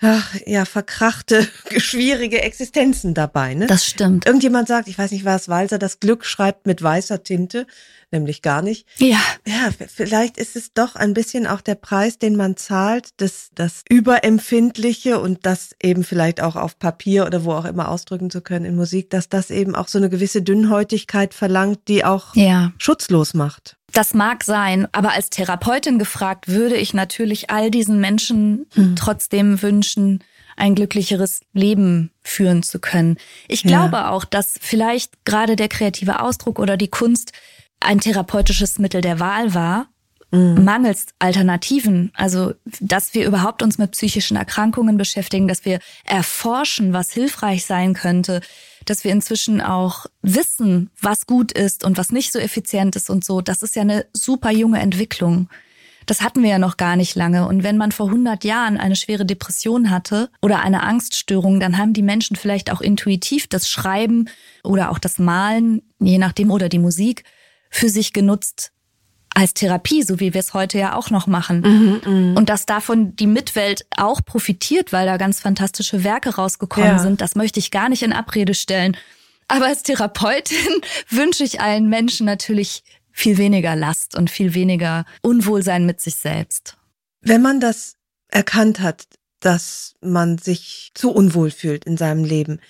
ach, ja, verkrachte, schwierige Existenzen dabei. Ne? Das stimmt. Irgendjemand sagt, ich weiß nicht, was Walser, das Glück schreibt mit weißer Tinte, nämlich gar nicht. Ja. Ja, vielleicht ist es doch ein bisschen auch der Preis, den man zahlt, das, das Überempfindliche und das eben vielleicht auch auf Papier oder wo auch immer ausdrücken zu können in Musik, dass das eben auch so eine gewisse Dünnhäutigkeit verlangt, die auch ja. schutzlos macht. Das mag sein, aber als Therapeutin gefragt, würde ich natürlich all diesen Menschen hm. trotzdem wünschen, ein glücklicheres Leben führen zu können. Ich glaube ja. auch, dass vielleicht gerade der kreative Ausdruck oder die Kunst ein therapeutisches Mittel der Wahl war, mhm. mangels Alternativen. Also, dass wir überhaupt uns mit psychischen Erkrankungen beschäftigen, dass wir erforschen, was hilfreich sein könnte, dass wir inzwischen auch wissen, was gut ist und was nicht so effizient ist und so. Das ist ja eine super junge Entwicklung. Das hatten wir ja noch gar nicht lange. Und wenn man vor 100 Jahren eine schwere Depression hatte oder eine Angststörung, dann haben die Menschen vielleicht auch intuitiv das Schreiben oder auch das Malen, je nachdem, oder die Musik für sich genutzt als Therapie, so wie wir es heute ja auch noch machen. Mhm, mh. Und dass davon die Mitwelt auch profitiert, weil da ganz fantastische Werke rausgekommen ja. sind, das möchte ich gar nicht in Abrede stellen. Aber als Therapeutin wünsche ich allen Menschen natürlich viel weniger Last und viel weniger Unwohlsein mit sich selbst. Wenn man das erkannt hat, dass man sich zu unwohl fühlt in seinem Leben,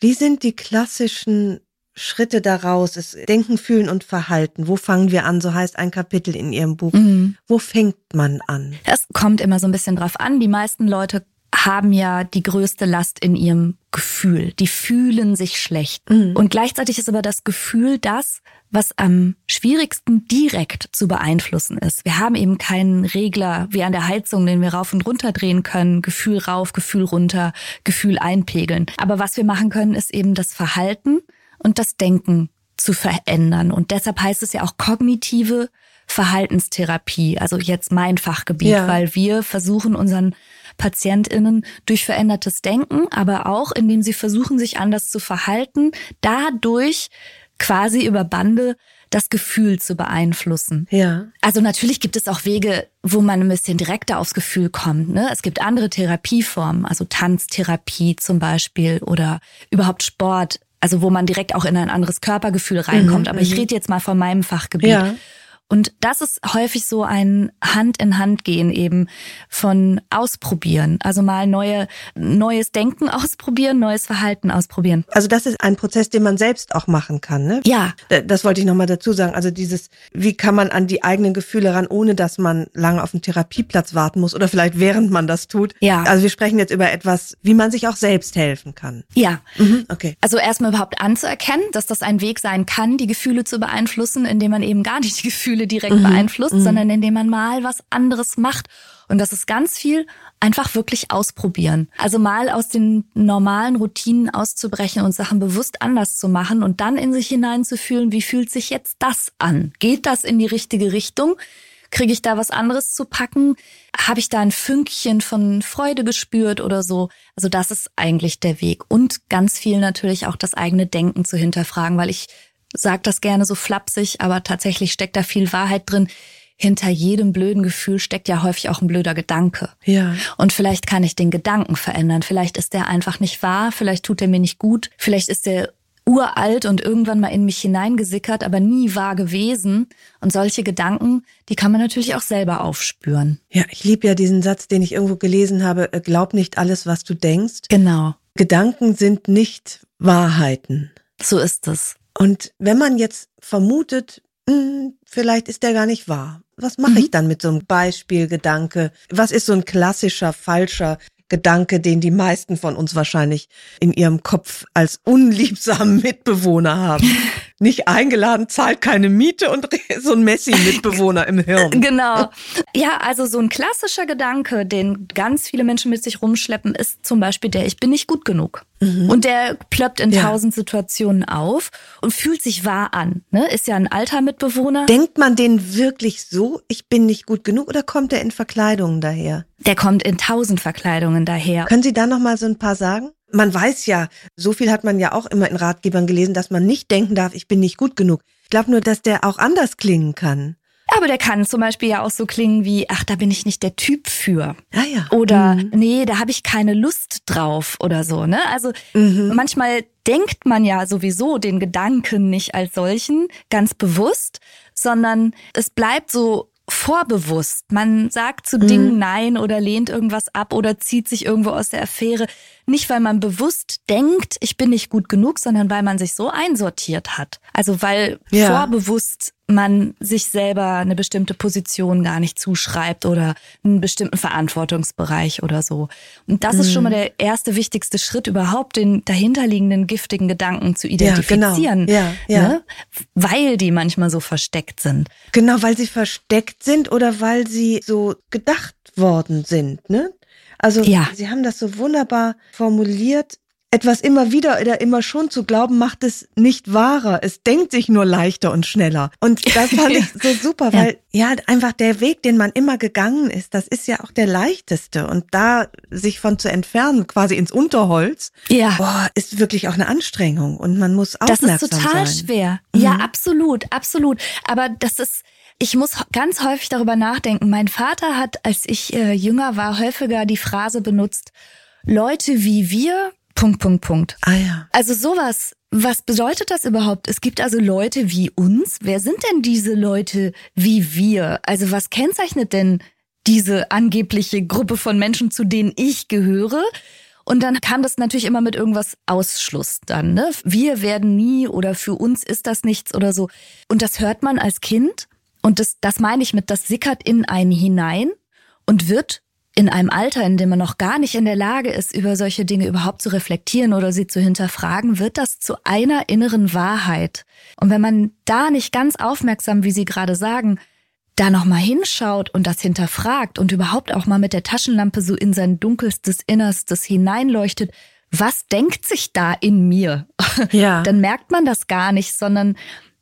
wie sind die klassischen Schritte daraus ist Denken, Fühlen und Verhalten. Wo fangen wir an? So heißt ein Kapitel in Ihrem Buch. Mhm. Wo fängt man an? Es kommt immer so ein bisschen drauf an. Die meisten Leute haben ja die größte Last in ihrem Gefühl. Die fühlen sich schlecht. Mhm. Und gleichzeitig ist aber das Gefühl das, was am schwierigsten direkt zu beeinflussen ist. Wir haben eben keinen Regler wie an der Heizung, den wir rauf und runter drehen können. Gefühl rauf, Gefühl runter, Gefühl einpegeln. Aber was wir machen können, ist eben das Verhalten und das Denken zu verändern. Und deshalb heißt es ja auch kognitive Verhaltenstherapie, also jetzt mein Fachgebiet, ja. weil wir versuchen unseren PatientInnen durch verändertes Denken, aber auch indem sie versuchen, sich anders zu verhalten, dadurch quasi über Bande das Gefühl zu beeinflussen. Ja. Also natürlich gibt es auch Wege, wo man ein bisschen direkter aufs Gefühl kommt. Ne? Es gibt andere Therapieformen, also Tanztherapie zum Beispiel oder überhaupt Sport also wo man direkt auch in ein anderes Körpergefühl reinkommt. Mhm, Aber ich mhm. rede jetzt mal von meinem Fachgebiet. Ja. Und das ist häufig so ein Hand in Hand gehen eben von ausprobieren. Also mal neue, neues Denken ausprobieren, neues Verhalten ausprobieren. Also das ist ein Prozess, den man selbst auch machen kann, ne? Ja. Das wollte ich nochmal dazu sagen. Also dieses, wie kann man an die eigenen Gefühle ran, ohne dass man lange auf dem Therapieplatz warten muss oder vielleicht während man das tut. Ja. Also wir sprechen jetzt über etwas, wie man sich auch selbst helfen kann. Ja. Mhm, okay. Also erstmal überhaupt anzuerkennen, dass das ein Weg sein kann, die Gefühle zu beeinflussen, indem man eben gar nicht die Gefühle Gefühle direkt mhm. beeinflusst, mhm. sondern indem man mal was anderes macht. Und das ist ganz viel einfach wirklich ausprobieren. Also mal aus den normalen Routinen auszubrechen und Sachen bewusst anders zu machen und dann in sich hineinzufühlen, wie fühlt sich jetzt das an? Geht das in die richtige Richtung? Kriege ich da was anderes zu packen? Habe ich da ein Fünkchen von Freude gespürt oder so? Also das ist eigentlich der Weg. Und ganz viel natürlich auch das eigene Denken zu hinterfragen, weil ich sage das gerne so flapsig, aber tatsächlich steckt da viel Wahrheit drin. Hinter jedem blöden Gefühl steckt ja häufig auch ein blöder Gedanke. Ja. Und vielleicht kann ich den Gedanken verändern. Vielleicht ist der einfach nicht wahr. Vielleicht tut er mir nicht gut. Vielleicht ist der uralt und irgendwann mal in mich hineingesickert, aber nie wahr gewesen. Und solche Gedanken, die kann man natürlich auch selber aufspüren. Ja, ich liebe ja diesen Satz, den ich irgendwo gelesen habe, äh, glaub nicht alles, was du denkst. Genau. Gedanken sind nicht Wahrheiten. So ist es. Und wenn man jetzt vermutet, mh, hm, vielleicht ist der gar nicht wahr. Was mache Mhm. ich dann mit so einem Beispielgedanke? Was ist so ein klassischer, falscher Gedanke, den die meisten von uns wahrscheinlich in ihrem Kopf als unliebsamen Mitbewohner haben? Nicht eingeladen, zahlt keine Miete und so ein Messi-Mitbewohner im Hirn. Genau. Ja, also so ein klassischer Gedanke, den ganz viele Menschen mit sich rumschleppen, ist zum Beispiel der, ich bin nicht gut genug. Und der plöppt in Ja. tausend Situationen auf und fühlt sich wahr an. Ne? Ist ja ein alter Mitbewohner. Denkt man den wirklich so, ich bin nicht gut genug oder kommt er in Verkleidungen daher? Der kommt in tausend Verkleidungen daher. Können Sie da noch mal so ein paar sagen? Man weiß ja, so viel hat man ja auch immer in Ratgebern gelesen, dass man nicht denken darf, ich bin nicht gut genug. Ich glaube nur, dass der auch anders klingen kann. Aber der kann zum Beispiel ja auch so klingen wie, ach, da bin ich nicht der Typ für. Ah ja. Oder nee, da habe ich keine Lust drauf oder so. Ne? Also manchmal denkt man ja sowieso den Gedanken nicht als solchen ganz bewusst, sondern es bleibt so vorbewusst. Man sagt zu Dingen Nein oder lehnt irgendwas ab oder zieht sich irgendwo aus der Affäre. Nicht, weil man bewusst denkt, ich bin nicht gut genug, sondern weil man sich so einsortiert hat. Also weil Ja. vorbewusst man sich selber eine bestimmte Position gar nicht zuschreibt oder einen bestimmten Verantwortungsbereich oder so. Und das ist schon Mhm. mal der erste wichtigste Schritt überhaupt, den dahinterliegenden giftigen Gedanken zu identifizieren. genau. Ja, ja. Ne? Weil die manchmal so versteckt sind. Genau, weil sie versteckt sind oder weil sie so gedacht worden sind, ne? Also, Ja. Sie haben das so wunderbar formuliert. Etwas immer wieder oder immer schon zu glauben, macht es nicht wahrer. Es denkt sich nur leichter und schneller. Und das fand ich so super, Ja. weil ja einfach der Weg, den man immer gegangen ist, das ist ja auch der leichteste. Und da sich von zu entfernen, quasi ins Unterholz, Ja. boah, ist wirklich auch eine Anstrengung. Und man muss Das aufmerksam ist total sein. schwer. Ja, absolut, absolut. Aber das ist, ich muss ganz häufig darüber nachdenken. Mein Vater hat, als ich äh, jünger war, häufiger die Phrase benutzt, Leute wie wir, Punkt, Punkt, Punkt. Ah ja. Also sowas, was bedeutet das überhaupt? Es gibt also Leute wie uns. Wer sind denn diese Leute wie wir? Also was kennzeichnet denn diese angebliche Gruppe von Menschen, zu denen ich gehöre? Und dann kam das natürlich immer mit irgendwas Ausschluss dann. Ne? Wir werden nie oder für uns ist das nichts oder so. Und das hört man als Kind. Und das, das meine ich mit, das sickert in einen hinein und wird in einem Alter, in dem man noch gar nicht in der Lage ist, über solche Dinge überhaupt zu reflektieren oder sie zu hinterfragen, wird das zu einer inneren Wahrheit. Und wenn man da nicht ganz aufmerksam, wie Sie gerade sagen, da nochmal hinschaut und das hinterfragt und überhaupt auch mal mit der Taschenlampe so in sein dunkelstes Innerstes hineinleuchtet, was denkt sich da in mir? Ja. Dann merkt man das gar nicht, sondern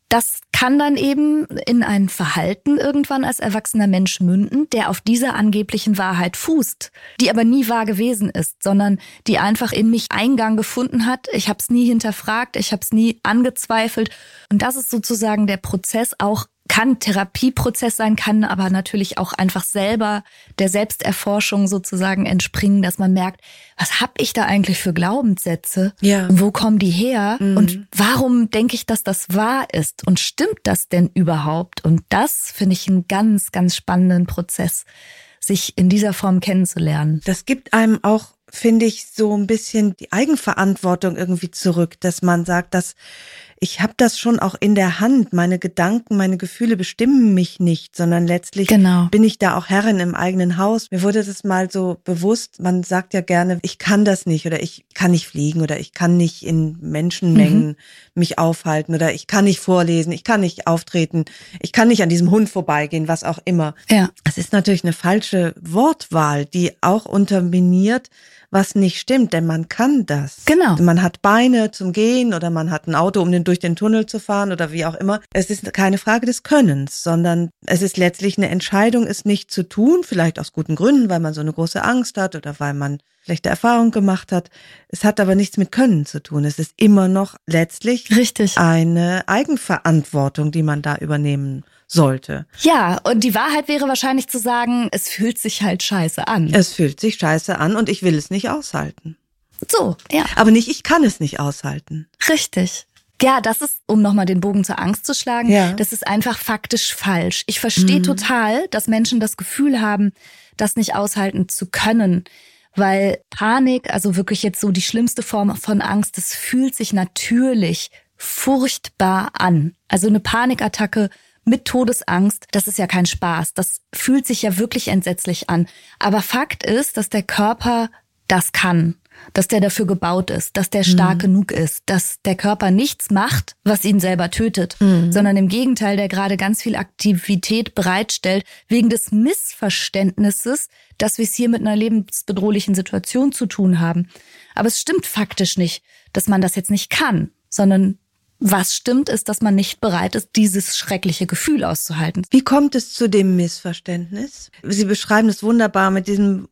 das kann dann eben in ein Verhalten irgendwann als erwachsener Mensch münden, der auf dieser angeblichen Wahrheit fußt, die aber nie wahr gewesen ist, sondern die einfach in mich Eingang gefunden hat. Ich habe es nie hinterfragt, ich habe es nie angezweifelt. Und das ist sozusagen der Prozess auch kann Therapieprozess sein, kann aber natürlich auch einfach selber der Selbsterforschung sozusagen entspringen, dass man merkt, was hab ich da eigentlich für Glaubenssätze? Ja. Wo kommen die her? Und warum denke ich, dass das wahr ist? Und stimmt das denn überhaupt? Und das finde ich einen ganz, ganz spannenden Prozess, sich in dieser Form kennenzulernen. Das gibt einem auch, finde ich, so ein bisschen die Eigenverantwortung irgendwie zurück, dass man sagt, dass ich habe das schon auch in der Hand. Meine Gedanken, meine Gefühle bestimmen mich nicht, sondern letztlich Genau. bin ich da auch Herrin im eigenen Haus. Mir wurde das mal so bewusst. Man sagt ja gerne, ich kann das nicht oder ich kann nicht fliegen oder ich kann nicht in Menschenmengen mich aufhalten oder ich kann nicht vorlesen, ich kann nicht auftreten, ich kann nicht an diesem Hund vorbeigehen, was auch immer. Ja. Es ist natürlich eine falsche Wortwahl, die auch unterminiert, was nicht stimmt, denn man kann das. Genau. Man hat Beine zum Gehen oder man hat ein Auto, um den, durch den Tunnel zu fahren oder wie auch immer. Es ist keine Frage des Könnens, sondern es ist letztlich eine Entscheidung, es nicht zu tun, vielleicht aus guten Gründen, weil man so eine große Angst hat oder weil man schlechte Erfahrungen gemacht hat. Es hat aber nichts mit Können zu tun. Es ist immer noch letztlich Richtig. eine Eigenverantwortung, die man da übernehmen sollte. Ja, und die Wahrheit wäre wahrscheinlich zu sagen, es fühlt sich halt scheiße an. Es fühlt sich scheiße an und ich will es nicht aushalten. So, ja. Aber nicht, ich kann es nicht aushalten. Richtig. Ja, das ist, um nochmal den Bogen zur Angst zu schlagen, Ja. das ist einfach faktisch falsch. Ich verstehe total, dass Menschen das Gefühl haben, das nicht aushalten zu können. Weil Panik, also wirklich jetzt so die schlimmste Form von Angst, das fühlt sich natürlich furchtbar an. Also eine Panikattacke mit Todesangst, das ist ja kein Spaß. Das fühlt sich ja wirklich entsetzlich an. Aber Fakt ist, dass der Körper das kann, dass der dafür gebaut ist, dass der stark genug ist, dass der Körper nichts macht, was ihn selber tötet, sondern im Gegenteil, der gerade ganz viel Aktivität bereitstellt, wegen des Missverständnisses, dass wir es hier mit einer lebensbedrohlichen Situation zu tun haben. Aber es stimmt faktisch nicht, dass man das jetzt nicht kann, sondern was stimmt, ist, dass man nicht bereit ist, dieses schreckliche Gefühl auszuhalten. Wie kommt es zu dem Missverständnis? Sie beschreiben es wunderbar mit diesem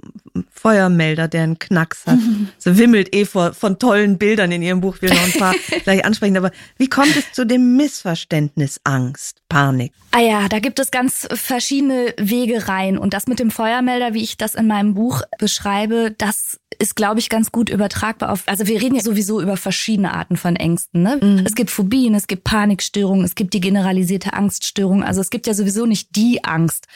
Feuermelder, der einen Knacks hat. So wimmelt eh vor, von tollen Bildern in Ihrem Buch. Ich will noch ein paar gleich ansprechen. Aber wie kommt es zu dem Missverständnis, Angst, Panik? Ah ja, da gibt es ganz verschiedene Wege rein. Und das mit dem Feuermelder, wie ich das in meinem Buch beschreibe, das ist, glaube ich, ganz gut übertragbar auf. Also wir reden ja sowieso über verschiedene Arten von Ängsten. Ne? Es gibt Phobien, es gibt Panikstörungen, es gibt die generalisierte Angststörung. Also es gibt ja sowieso nicht die Angst.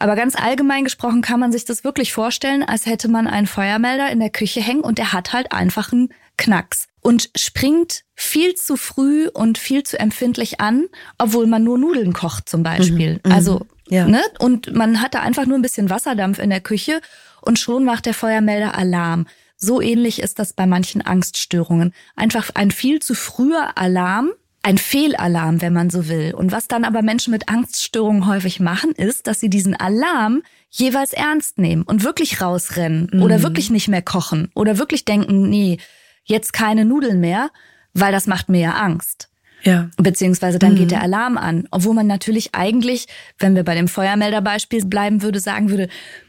Aber ganz allgemein gesprochen kann man sich das wirklich vorstellen, als hätte man einen Feuermelder in der Küche hängen und der hat halt einfach einen Knacks und springt viel zu früh und viel zu empfindlich an, obwohl man nur Nudeln kocht zum Beispiel. Also, Ja. ne? Und man hat da einfach nur ein bisschen Wasserdampf in der Küche und schon macht der Feuermelder Alarm. So ähnlich ist das bei manchen Angststörungen. Einfach ein viel zu früher Alarm, ein Fehlalarm, wenn man so will. Und was dann aber Menschen mit Angststörungen häufig machen, ist, dass sie diesen Alarm jeweils ernst nehmen und wirklich rausrennen oder wirklich nicht mehr kochen oder wirklich denken, nee, jetzt keine Nudeln mehr, weil das macht mir ja Angst. Ja. Beziehungsweise dann geht der Alarm an. Obwohl man natürlich eigentlich, wenn wir bei dem Feuermelderbeispiel bleiben würde, sagen würde,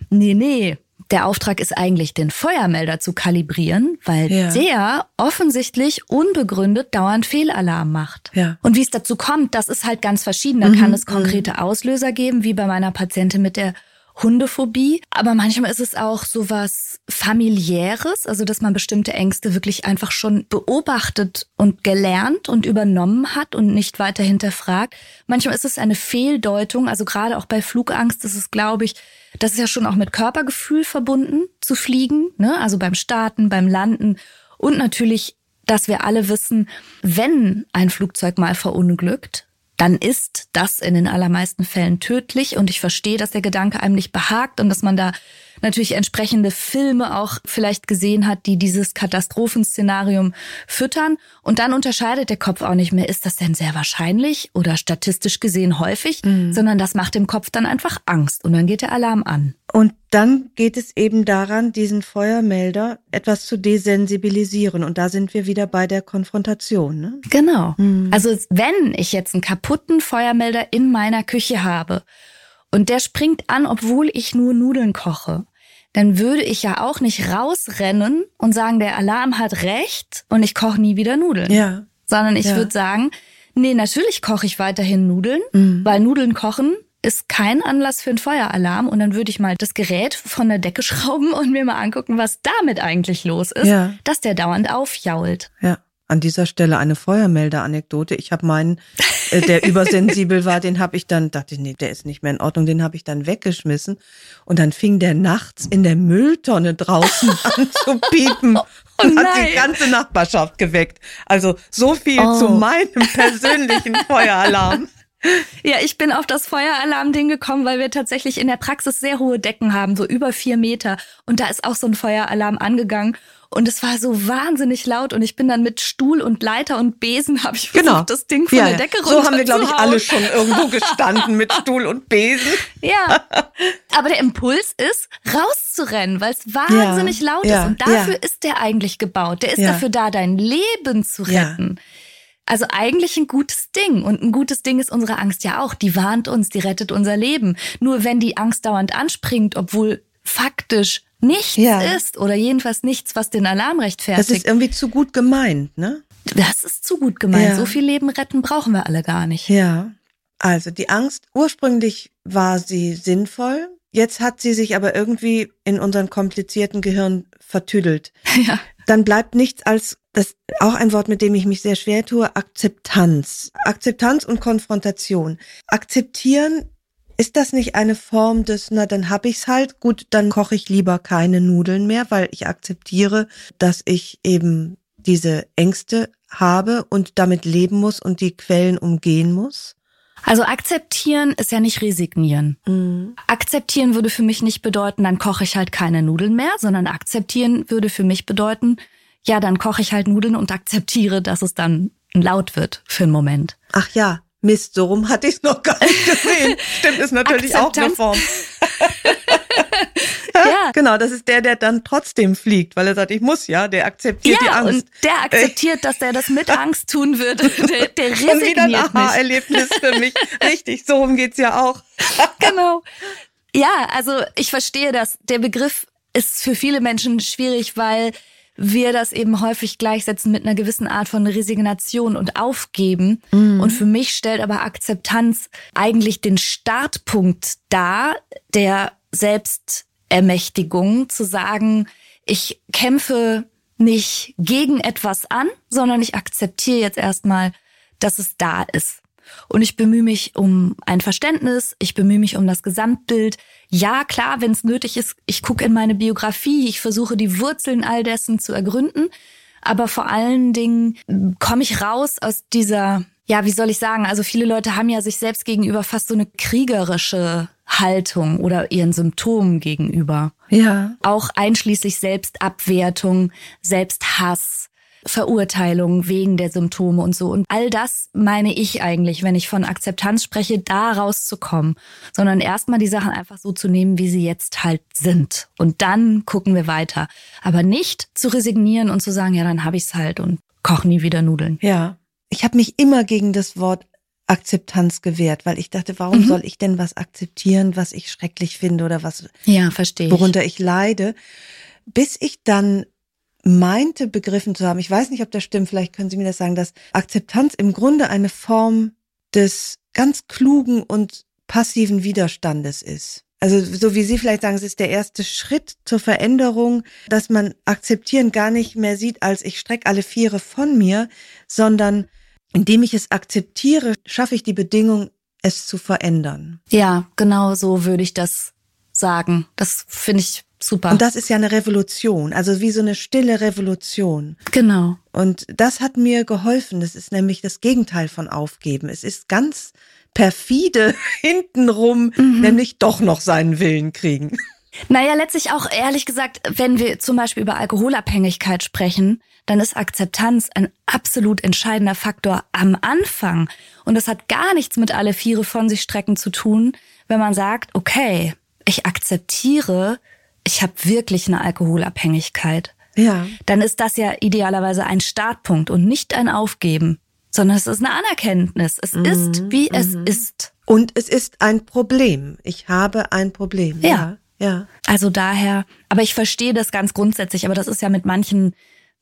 nee, nee, der Auftrag ist eigentlich, den Feuermelder zu kalibrieren, weil Ja. der offensichtlich unbegründet dauernd Fehlalarm macht. Ja. Mhm, Und wie es dazu kommt, das ist halt ganz verschieden. Da kann es konkrete Auslöser geben, wie bei meiner Patientin mit der Hundephobie. Aber manchmal ist es auch sowas familiäres, also dass man bestimmte Ängste wirklich einfach schon beobachtet und gelernt und übernommen hat und nicht weiter hinterfragt. Manchmal ist es eine Fehldeutung, also gerade auch bei Flugangst ist es, glaube ich, das ist ja schon auch mit Körpergefühl verbunden, zu fliegen, ne? also beim Starten, beim Landen und natürlich, dass wir alle wissen, wenn ein Flugzeug mal verunglückt, dann ist das in den allermeisten Fällen tödlich. Und ich verstehe, dass der Gedanke einem nicht behagt und dass man da natürlich entsprechende Filme auch vielleicht gesehen hat, die dieses Katastrophenszenarium füttern. Und dann unterscheidet der Kopf auch nicht mehr, ist das denn sehr wahrscheinlich oder statistisch gesehen häufig, sondern das macht dem Kopf dann einfach Angst und dann geht der Alarm an. Und dann geht es eben daran, diesen Feuermelder etwas zu desensibilisieren. Und da sind wir wieder bei der Konfrontation. Ne? Genau. Also wenn ich jetzt einen kaputten Feuermelder in meiner Küche habe und der springt an, obwohl ich nur Nudeln koche, dann würde ich ja auch nicht rausrennen und sagen, der Alarm hat recht und ich koche nie wieder Nudeln. Ja. Sondern ich Ja. würde sagen, nee, natürlich koche ich weiterhin Nudeln, weil Nudeln kochen ist kein Anlass für einen Feueralarm und dann würde ich mal das Gerät von der Decke schrauben und mir mal angucken, was damit eigentlich los ist, Ja. dass der dauernd aufjault. Ja. An dieser Stelle eine Feuermelder-Anekdote. Ich habe meinen, der übersensibel war, den habe ich dann, dachte ich, nee, der ist nicht mehr in Ordnung, den habe ich dann weggeschmissen. Und dann fing der nachts in der Mülltonne draußen an zu piepen und hat die ganze Nachbarschaft geweckt. Also so viel Oh. zu meinem persönlichen Feueralarm. Ja, ich bin auf das Feueralarm-Ding gekommen, weil wir tatsächlich in der Praxis sehr hohe Decken haben, so über vier Meter. Und da ist auch so ein Feueralarm angegangen. Und es war so wahnsinnig laut. Und ich bin dann mit Stuhl und Leiter und Besen, habe ich versucht, Genau. das Ding von ja, der. Decke runter So haben wir, glaube ich, alle schon irgendwo gestanden mit Stuhl und Besen. Ja. Aber der Impuls ist, rauszurennen, weil es wahnsinnig Ja, laut ja, ist. Und dafür ist der eigentlich gebaut. Der ist dafür da, dein Leben zu retten. Also eigentlich ein gutes Ding. Und ein gutes Ding ist unsere Angst ja auch. Die warnt uns, die rettet unser Leben. Nur wenn die Angst dauernd anspringt, obwohl faktisch nichts ja. ist oder jedenfalls nichts, was den Alarm rechtfertigt. Das ist irgendwie zu gut gemeint, ne? Das ist zu gut gemeint. Ja. So viel Leben retten brauchen wir alle gar nicht. Ja. Also die Angst, ursprünglich war sie sinnvoll. Jetzt hat sie sich aber irgendwie in unseren komplizierten Gehirn vertüdelt. Ja. Dann bleibt nichts als das auch ein Wort, mit dem ich mich sehr schwer tue, Akzeptanz. Akzeptanz und Konfrontation. Akzeptieren ist das nicht eine Form des, na dann hab ich's halt, gut, dann koche ich lieber keine Nudeln mehr, weil ich akzeptiere, dass ich eben diese Ängste habe und damit leben muss und die Quellen umgehen muss? Also akzeptieren ist ja nicht resignieren. Mhm. Akzeptieren würde für mich nicht bedeuten, dann koche ich halt keine Nudeln mehr, sondern akzeptieren würde für mich bedeuten, ja, dann koche ich halt Nudeln und akzeptiere, dass es dann laut wird für einen Moment. Ach ja, Mist, so rum hatte ich es noch gar nicht gesehen. Stimmt, ist natürlich auch eine Form. ja. Genau, das ist der, der dann trotzdem fliegt, weil er sagt, ich muss ja, der akzeptiert ja, die Angst. Und der akzeptiert, dass er das mit Angst tun wird. Der, der resigniert Und wieder ein Aha-Erlebnis für mich. Richtig, so rum geht's ja auch. genau. Ja, also ich verstehe das. Der Begriff ist für viele Menschen schwierig, weil wir das eben häufig gleichsetzen mit einer gewissen Art von Resignation und Aufgeben. Mhm. Und für mich stellt aber Akzeptanz eigentlich den Startpunkt dar, der Selbstermächtigung, zu sagen, ich kämpfe nicht gegen etwas an, sondern ich akzeptiere jetzt erstmal, dass es da ist. Und ich bemühe mich um ein Verständnis, ich bemühe mich um das Gesamtbild. Ja, klar, wenn es nötig ist, ich gucke in meine Biografie, ich versuche die Wurzeln all dessen zu ergründen. Aber vor allen Dingen komme ich raus aus dieser, ja, wie soll ich sagen, also viele Leute haben ja sich selbst gegenüber fast so eine kriegerische Haltung oder ihren Symptomen gegenüber. Ja. Auch einschließlich Selbstabwertung, Selbsthass, Verurteilung wegen der Symptome und so. Und all das meine ich eigentlich, wenn ich von Akzeptanz spreche, da rauszukommen, sondern erstmal die Sachen einfach so zu nehmen, wie sie jetzt halt sind. Und dann gucken wir weiter. Aber nicht zu resignieren und zu sagen, ja, dann habe ich's halt und koche nie wieder Nudeln. Ja. Ich habe mich immer gegen das Wort Akzeptanz gewährt, weil ich dachte, warum mhm. soll ich denn was akzeptieren, was ich schrecklich finde oder was ja, verstehe worunter ich leide, bis ich dann meinte begriffen zu haben, ich weiß nicht, ob das stimmt, vielleicht können Sie mir das sagen, dass Akzeptanz im Grunde eine Form des ganz klugen und passiven Widerstandes ist. Also so wie Sie vielleicht sagen, es ist der erste Schritt zur Veränderung, dass man akzeptieren gar nicht mehr sieht, als ich strecke alle Viere von mir, sondern indem ich es akzeptiere, schaffe ich die Bedingung, es zu verändern. Ja, genau so würde ich das sagen. Das finde ich Super. Und das ist ja eine Revolution, also wie so eine stille Revolution. Genau. Und das hat mir geholfen. Das ist nämlich das Gegenteil von Aufgeben. Es ist ganz perfide hintenrum, mhm. nämlich doch noch seinen Willen kriegen. Naja, letztlich auch ehrlich gesagt, wenn wir zum Beispiel über Alkoholabhängigkeit sprechen, dann ist Akzeptanz ein absolut entscheidender Faktor am Anfang. Und das hat gar nichts mit alle Viere von sich strecken zu tun, wenn man sagt, okay, ich akzeptiere, ich habe wirklich eine Alkoholabhängigkeit. Ja. Dann ist das ja idealerweise ein Startpunkt und nicht ein Aufgeben, sondern es ist eine Anerkenntnis. Es mhm. ist, wie mhm. es ist. Und es ist ein Problem. Ich habe ein Problem. Ja. ja. Ja. Also daher, aber ich verstehe das ganz grundsätzlich, aber das ist ja mit manchen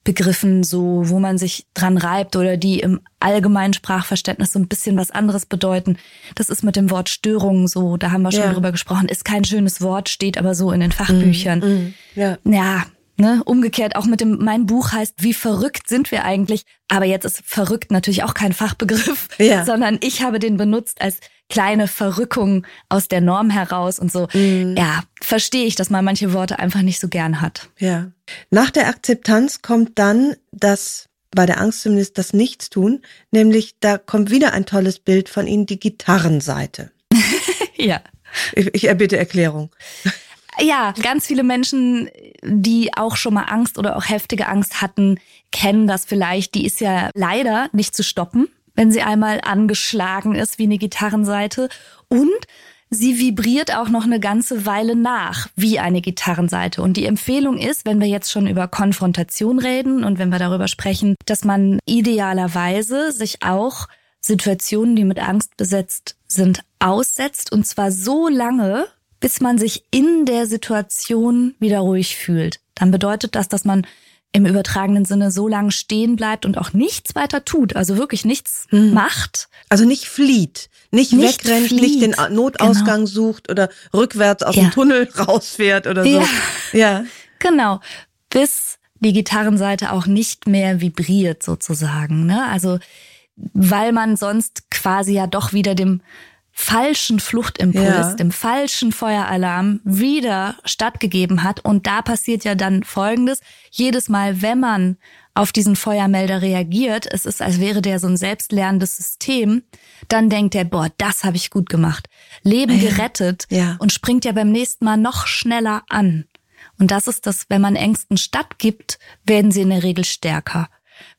Begriffen so, wo man sich dran reibt oder die im allgemeinen Sprachverständnis so ein bisschen was anderes bedeuten. Das ist mit dem Wort Störung so, da haben wir schon ja. drüber gesprochen, ist kein schönes Wort, steht aber so in den Fachbüchern. Mm, mm, ja. ja, Ne, umgekehrt auch mit dem, mein Buch heißt, wie verrückt sind wir eigentlich? Aber jetzt ist verrückt natürlich auch kein Fachbegriff, ja. sondern ich habe den benutzt als kleine Verrückung aus der Norm heraus und so. Mhm. Ja, verstehe ich, dass man manche Worte einfach nicht so gern hat. Ja. Nach der Akzeptanz kommt dann das, bei der Angst zumindest, das Nichtstun, nämlich da kommt wieder ein tolles Bild von Ihnen, die Gitarrenseite. ja. Ich, ich erbitte Erklärung. Ja, ganz viele Menschen, die auch schon mal Angst oder auch heftige Angst hatten, kennen das vielleicht. Die ist ja leider nicht zu stoppen, wenn sie einmal angeschlagen ist wie eine Gitarrenseite. Und sie vibriert auch noch eine ganze Weile nach wie eine Gitarrenseite. Und die Empfehlung ist, wenn wir jetzt schon über Konfrontation reden und wenn wir darüber sprechen, dass man idealerweise sich auch Situationen, die mit Angst besetzt sind, aussetzt. Und zwar so lange, bis man sich in der Situation wieder ruhig fühlt. Dann bedeutet das, dass man im übertragenen Sinne so lange stehen bleibt und auch nichts weiter tut, also wirklich nichts hm. macht. Also nicht flieht, nicht, nicht wegrennt, flieht. nicht den Notausgang genau. sucht oder rückwärts aus ja. dem Tunnel rausfährt oder so. Ja. ja. Genau. Bis die Gitarrenseite auch nicht mehr vibriert sozusagen. Ne? Also weil man sonst quasi ja doch wieder dem falschen Fluchtimpuls, ja. dem falschen Feueralarm wieder stattgegeben hat. Und da passiert ja dann Folgendes. Jedes Mal, wenn man auf diesen Feuermelder reagiert, es ist, als wäre der so ein selbstlernendes System, dann denkt er, boah, das habe ich gut gemacht. Leben gerettet ja. und springt ja beim nächsten Mal noch schneller an. Und das ist das, wenn man Ängsten stattgibt, werden sie in der Regel stärker.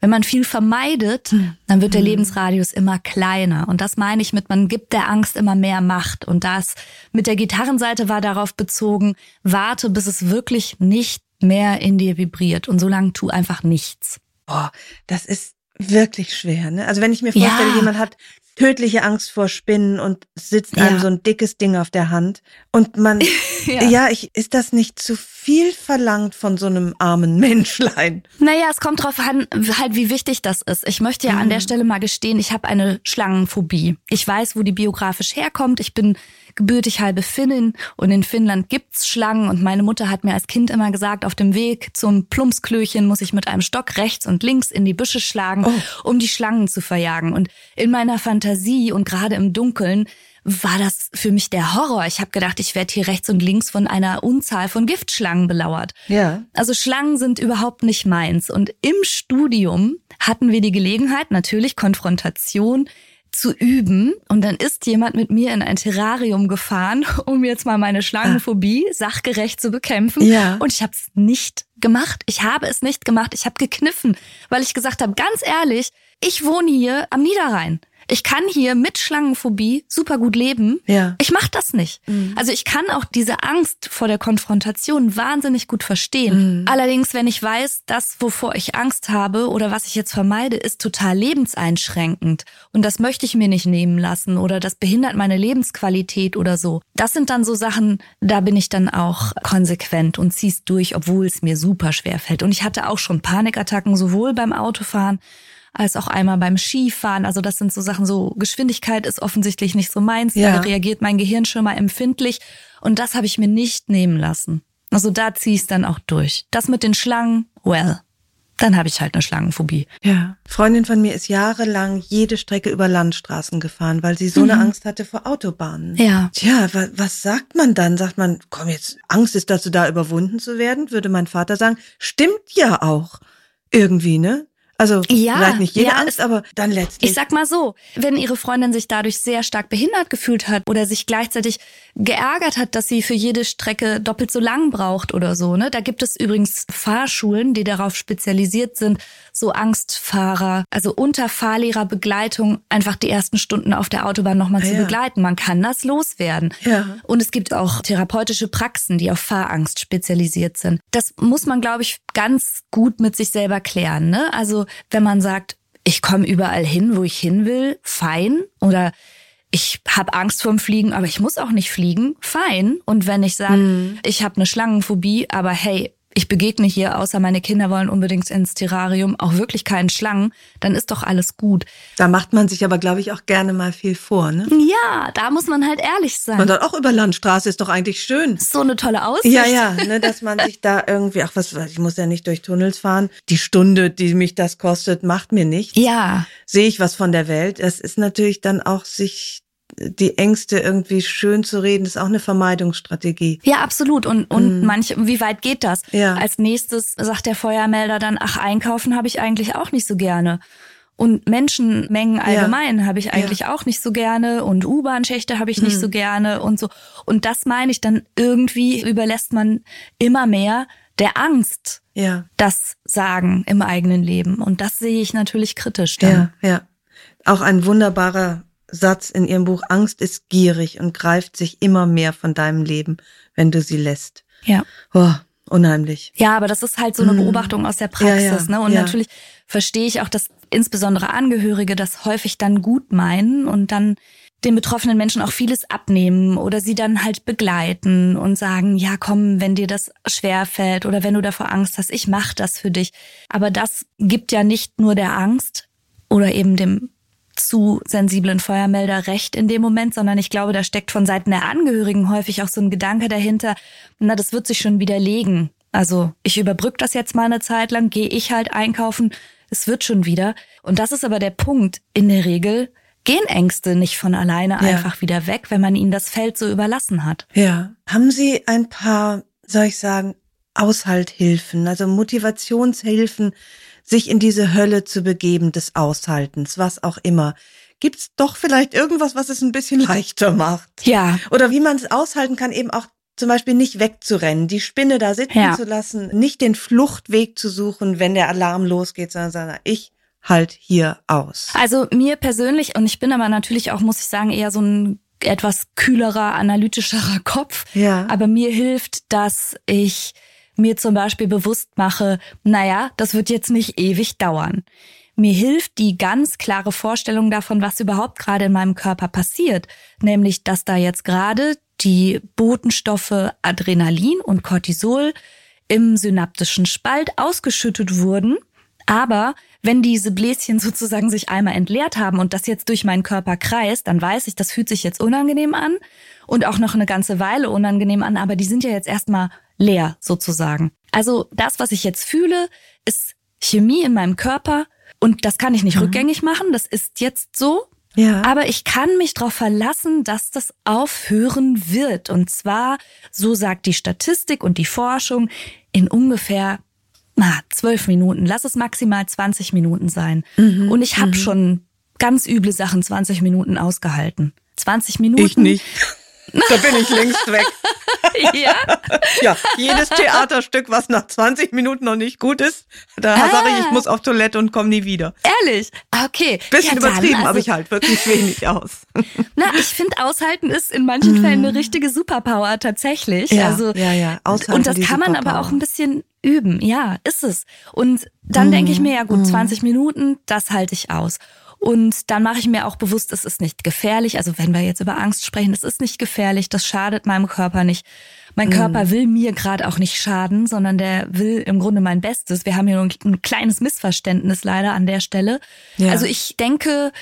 Wenn man viel vermeidet, hm. dann wird der hm. Lebensradius immer kleiner. Und das meine ich mit, man gibt der Angst immer mehr Macht. Und das mit der Gitarrenseite war darauf bezogen, warte, bis es wirklich nicht mehr in dir vibriert. Und solange tu einfach nichts. Boah, das ist wirklich schwer. Ne? Also wenn ich mir vorstelle, ja. jemand hat tödliche Angst vor Spinnen und sitzt ja. einem so ein dickes Ding auf der Hand. Und man, ja. ja, ich, ist das nicht zu viel verlangt von so einem armen Menschlein? Naja, es kommt drauf an, halt, wie wichtig das ist. Ich möchte ja mhm. an der Stelle mal gestehen, ich habe eine Schlangenphobie. Ich weiß, wo die biografisch herkommt. Ich bin gebürtig halbe Finnin und in Finnland gibt's Schlangen und meine Mutter hat mir als Kind immer gesagt, auf dem Weg zum Plumpsklöchen muss ich mit einem Stock rechts und links in die Büsche schlagen, oh. um die Schlangen zu verjagen. Und in meiner Fantasie und gerade im Dunkeln war das für mich der Horror. Ich habe gedacht, ich werde hier rechts und links von einer Unzahl von Giftschlangen belauert. Ja. Also Schlangen sind überhaupt nicht meins. Und im Studium hatten wir die Gelegenheit, natürlich Konfrontation zu üben. Und dann ist jemand mit mir in ein Terrarium gefahren, um jetzt mal meine Schlangenphobie ah. sachgerecht zu bekämpfen. Ja. Und ich habe es nicht gemacht. Ich habe es nicht gemacht. Ich habe gekniffen, weil ich gesagt habe, ganz ehrlich, ich wohne hier am Niederrhein. Ich kann hier mit Schlangenphobie super gut leben. Ja. Ich mache das nicht. Mhm. Also ich kann auch diese Angst vor der Konfrontation wahnsinnig gut verstehen. Mhm. Allerdings, wenn ich weiß, das, wovor ich Angst habe oder was ich jetzt vermeide, ist total lebenseinschränkend und das möchte ich mir nicht nehmen lassen oder das behindert meine Lebensqualität oder so. Das sind dann so Sachen, da bin ich dann auch konsequent und zieh's durch, obwohl es mir super schwer fällt. Und ich hatte auch schon Panikattacken, sowohl beim Autofahren als auch einmal beim Skifahren. Also das sind so Sachen, so Geschwindigkeit ist offensichtlich nicht so meins. Ja. Da reagiert mein Gehirn schon mal empfindlich. Und das habe ich mir nicht nehmen lassen. Also da ziehe ich dann auch durch. Das mit den Schlangen, well, dann habe ich halt eine Schlangenphobie. Ja. Freundin von mir ist jahrelang jede Strecke über Landstraßen gefahren, weil sie so mhm. eine Angst hatte vor Autobahnen. Ja. Tja, was, was sagt man dann? Sagt man, komm jetzt, Angst ist dazu da, überwunden zu werden? Würde mein Vater sagen, stimmt ja auch. Irgendwie, ne? Also ja, vielleicht nicht jede ja, Angst, aber dann letztlich. Ich sag mal so, wenn ihre Freundin sich dadurch sehr stark behindert gefühlt hat oder sich gleichzeitig geärgert hat, dass sie für jede Strecke doppelt so lang braucht oder so, ne? Da gibt es übrigens Fahrschulen, die darauf spezialisiert sind, so Angstfahrer, also unter Fahrlehrerbegleitung einfach die ersten Stunden auf der Autobahn nochmal ah, zu ja. begleiten. Man kann das loswerden. Ja. Und es gibt auch therapeutische Praxen, die auf Fahrangst spezialisiert sind. Das muss man, glaube ich, ganz gut mit sich selber klären, ne? Also wenn man sagt, ich komme überall hin, wo ich hin will, fein. Oder ich habe Angst vorm Fliegen, aber ich muss auch nicht fliegen, fein. Und wenn ich sage, mhm. ich habe eine Schlangenphobie, aber hey, ich begegne hier, außer meine Kinder wollen unbedingt ins Terrarium, auch wirklich keinen Schlangen, dann ist doch alles gut. Da macht man sich aber, glaube ich, auch gerne mal viel vor, ne? Ja, da muss man halt ehrlich sein. Und dann auch über Landstraße ist doch eigentlich schön. So eine tolle Aussicht. Ja, ja, ne, dass man sich da irgendwie, ach was, ich muss ja nicht durch Tunnels fahren. Die Stunde, die mich das kostet, macht mir nichts. Ja. Sehe ich was von der Welt. Es ist natürlich dann auch sich die Ängste irgendwie schön zu reden, ist auch eine Vermeidungsstrategie. Ja, absolut. Und, und mhm. manche, wie weit geht das? Ja. Als nächstes sagt der Feuermelder dann, ach, einkaufen habe ich eigentlich auch nicht so gerne. Und Menschenmengen allgemein ja. habe ich eigentlich ja. auch nicht so gerne und U-Bahn-Schächte habe ich nicht mhm. so gerne und so. Und das meine ich dann irgendwie überlässt man immer mehr der Angst ja. das Sagen im eigenen Leben. Und das sehe ich natürlich kritisch. Dann. Ja, ja. Auch ein wunderbarer Satz in ihrem Buch, Angst ist gierig und greift sich immer mehr von deinem Leben, wenn du sie lässt. Ja. Oh, unheimlich. Ja, aber das ist halt so eine mhm. Beobachtung aus der Praxis, ja, ja, ne? Und ja. natürlich verstehe ich auch, dass insbesondere Angehörige das häufig dann gut meinen und dann den betroffenen Menschen auch vieles abnehmen oder sie dann halt begleiten und sagen, ja, komm, wenn dir das schwer fällt oder wenn du davor Angst hast, ich mach das für dich. Aber das gibt ja nicht nur der Angst oder eben dem zu sensiblen Feuermelder recht in dem Moment, sondern ich glaube, da steckt von Seiten der Angehörigen häufig auch so ein Gedanke dahinter, na, das wird sich schon widerlegen. Also ich überbrück das jetzt mal eine Zeit lang, gehe ich halt einkaufen, es wird schon wieder. Und das ist aber der Punkt. In der Regel gehen Ängste nicht von alleine ja. einfach wieder weg, wenn man ihnen das Feld so überlassen hat. Ja. Haben Sie ein paar, soll ich sagen, Aushalthilfen, also Motivationshilfen, sich in diese Hölle zu begeben des Aushaltens, was auch immer. Gibt's doch vielleicht irgendwas, was es ein bisschen leichter macht? Ja. Oder wie man es aushalten kann, eben auch zum Beispiel nicht wegzurennen, die Spinne da sitzen ja. zu lassen, nicht den Fluchtweg zu suchen, wenn der Alarm losgeht, sondern sagen, ich halt hier aus. Also mir persönlich, und ich bin aber natürlich auch, muss ich sagen, eher so ein etwas kühlerer, analytischerer Kopf. Ja. Aber mir hilft, dass ich mir zum Beispiel bewusst mache, naja, das wird jetzt nicht ewig dauern. Mir hilft die ganz klare Vorstellung davon, was überhaupt gerade in meinem Körper passiert. Nämlich, dass da jetzt gerade die Botenstoffe Adrenalin und Cortisol im synaptischen Spalt ausgeschüttet wurden. Aber wenn diese Bläschen sozusagen sich einmal entleert haben und das jetzt durch meinen Körper kreist, dann weiß ich, das fühlt sich jetzt unangenehm an und auch noch eine ganze Weile unangenehm an, aber die sind ja jetzt erstmal leer sozusagen. Also das, was ich jetzt fühle, ist Chemie in meinem Körper und das kann ich nicht mhm. rückgängig machen, das ist jetzt so. Ja. Aber ich kann mich darauf verlassen, dass das aufhören wird. Und zwar, so sagt die Statistik und die Forschung, in ungefähr na, zwölf Minuten. Lass es maximal 20 Minuten sein. Mhm. Und ich habe mhm. schon ganz üble Sachen 20 Minuten ausgehalten. 20 Minuten. Ich nicht. Da bin ich längst weg. ja? ja, jedes Theaterstück, was nach 20 Minuten noch nicht gut ist, da ah. sage ich, ich muss auf Toilette und komme nie wieder. Ehrlich? Okay. Bisschen ja, übertrieben, also, aber ich halt wirklich wenig aus. Na, ich finde, aushalten ist in manchen Fällen eine richtige Superpower tatsächlich. Ja, also, ja, ja. Aushalten und das kann man aber auch ein bisschen üben. Ja, ist es. Und dann mm, denke ich mir, ja gut, 20 mm. Minuten, das halte ich aus. Und dann mache ich mir auch bewusst, es ist nicht gefährlich. Also wenn wir jetzt über Angst sprechen, es ist nicht gefährlich, das schadet meinem Körper nicht. Mein mhm. Körper will mir gerade auch nicht schaden, sondern der will im Grunde mein Bestes. Wir haben hier nur ein kleines Missverständnis leider an der Stelle. Ja. Also ich denke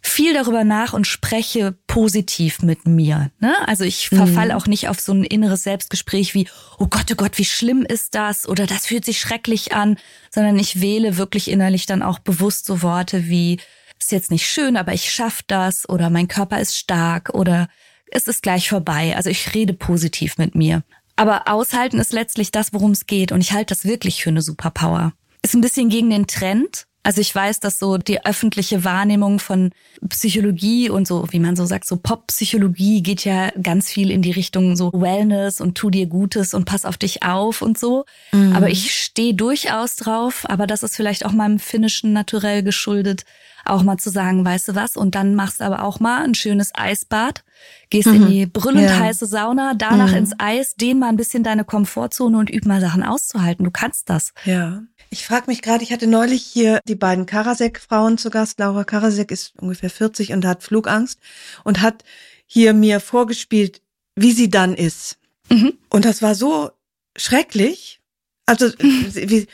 viel darüber nach und spreche positiv mit mir. Ne? Also ich verfall mhm. auch nicht auf so ein inneres Selbstgespräch wie, oh Gott, oh Gott, wie schlimm ist das? Oder das fühlt sich schrecklich an, sondern ich wähle wirklich innerlich dann auch bewusst so Worte wie, ist jetzt nicht schön, aber ich schaff das oder mein Körper ist stark oder es ist gleich vorbei. Also ich rede positiv mit mir. Aber aushalten ist letztlich das, worum es geht und ich halte das wirklich für eine Superpower. Ist ein bisschen gegen den Trend, also ich weiß, dass so die öffentliche Wahrnehmung von Psychologie und so, wie man so sagt, so Pop-Psychologie geht ja ganz viel in die Richtung so Wellness und tu dir Gutes und pass auf dich auf und so. Mhm. Aber ich stehe durchaus drauf, aber das ist vielleicht auch meinem finnischen Naturell geschuldet, auch mal zu sagen, weißt du was, und dann machst du aber auch mal ein schönes Eisbad, gehst mhm. in die brüllend ja. heiße Sauna, danach mhm. ins Eis, dehn mal ein bisschen deine Komfortzone und üb mal Sachen auszuhalten. Du kannst das. Ja. Ich frage mich gerade, ich hatte neulich hier die beiden Karasek-Frauen zu Gast. Laura Karasek ist ungefähr 40 und hat Flugangst und hat hier mir vorgespielt, wie sie dann ist. Mhm. Und das war so schrecklich. Also, wie,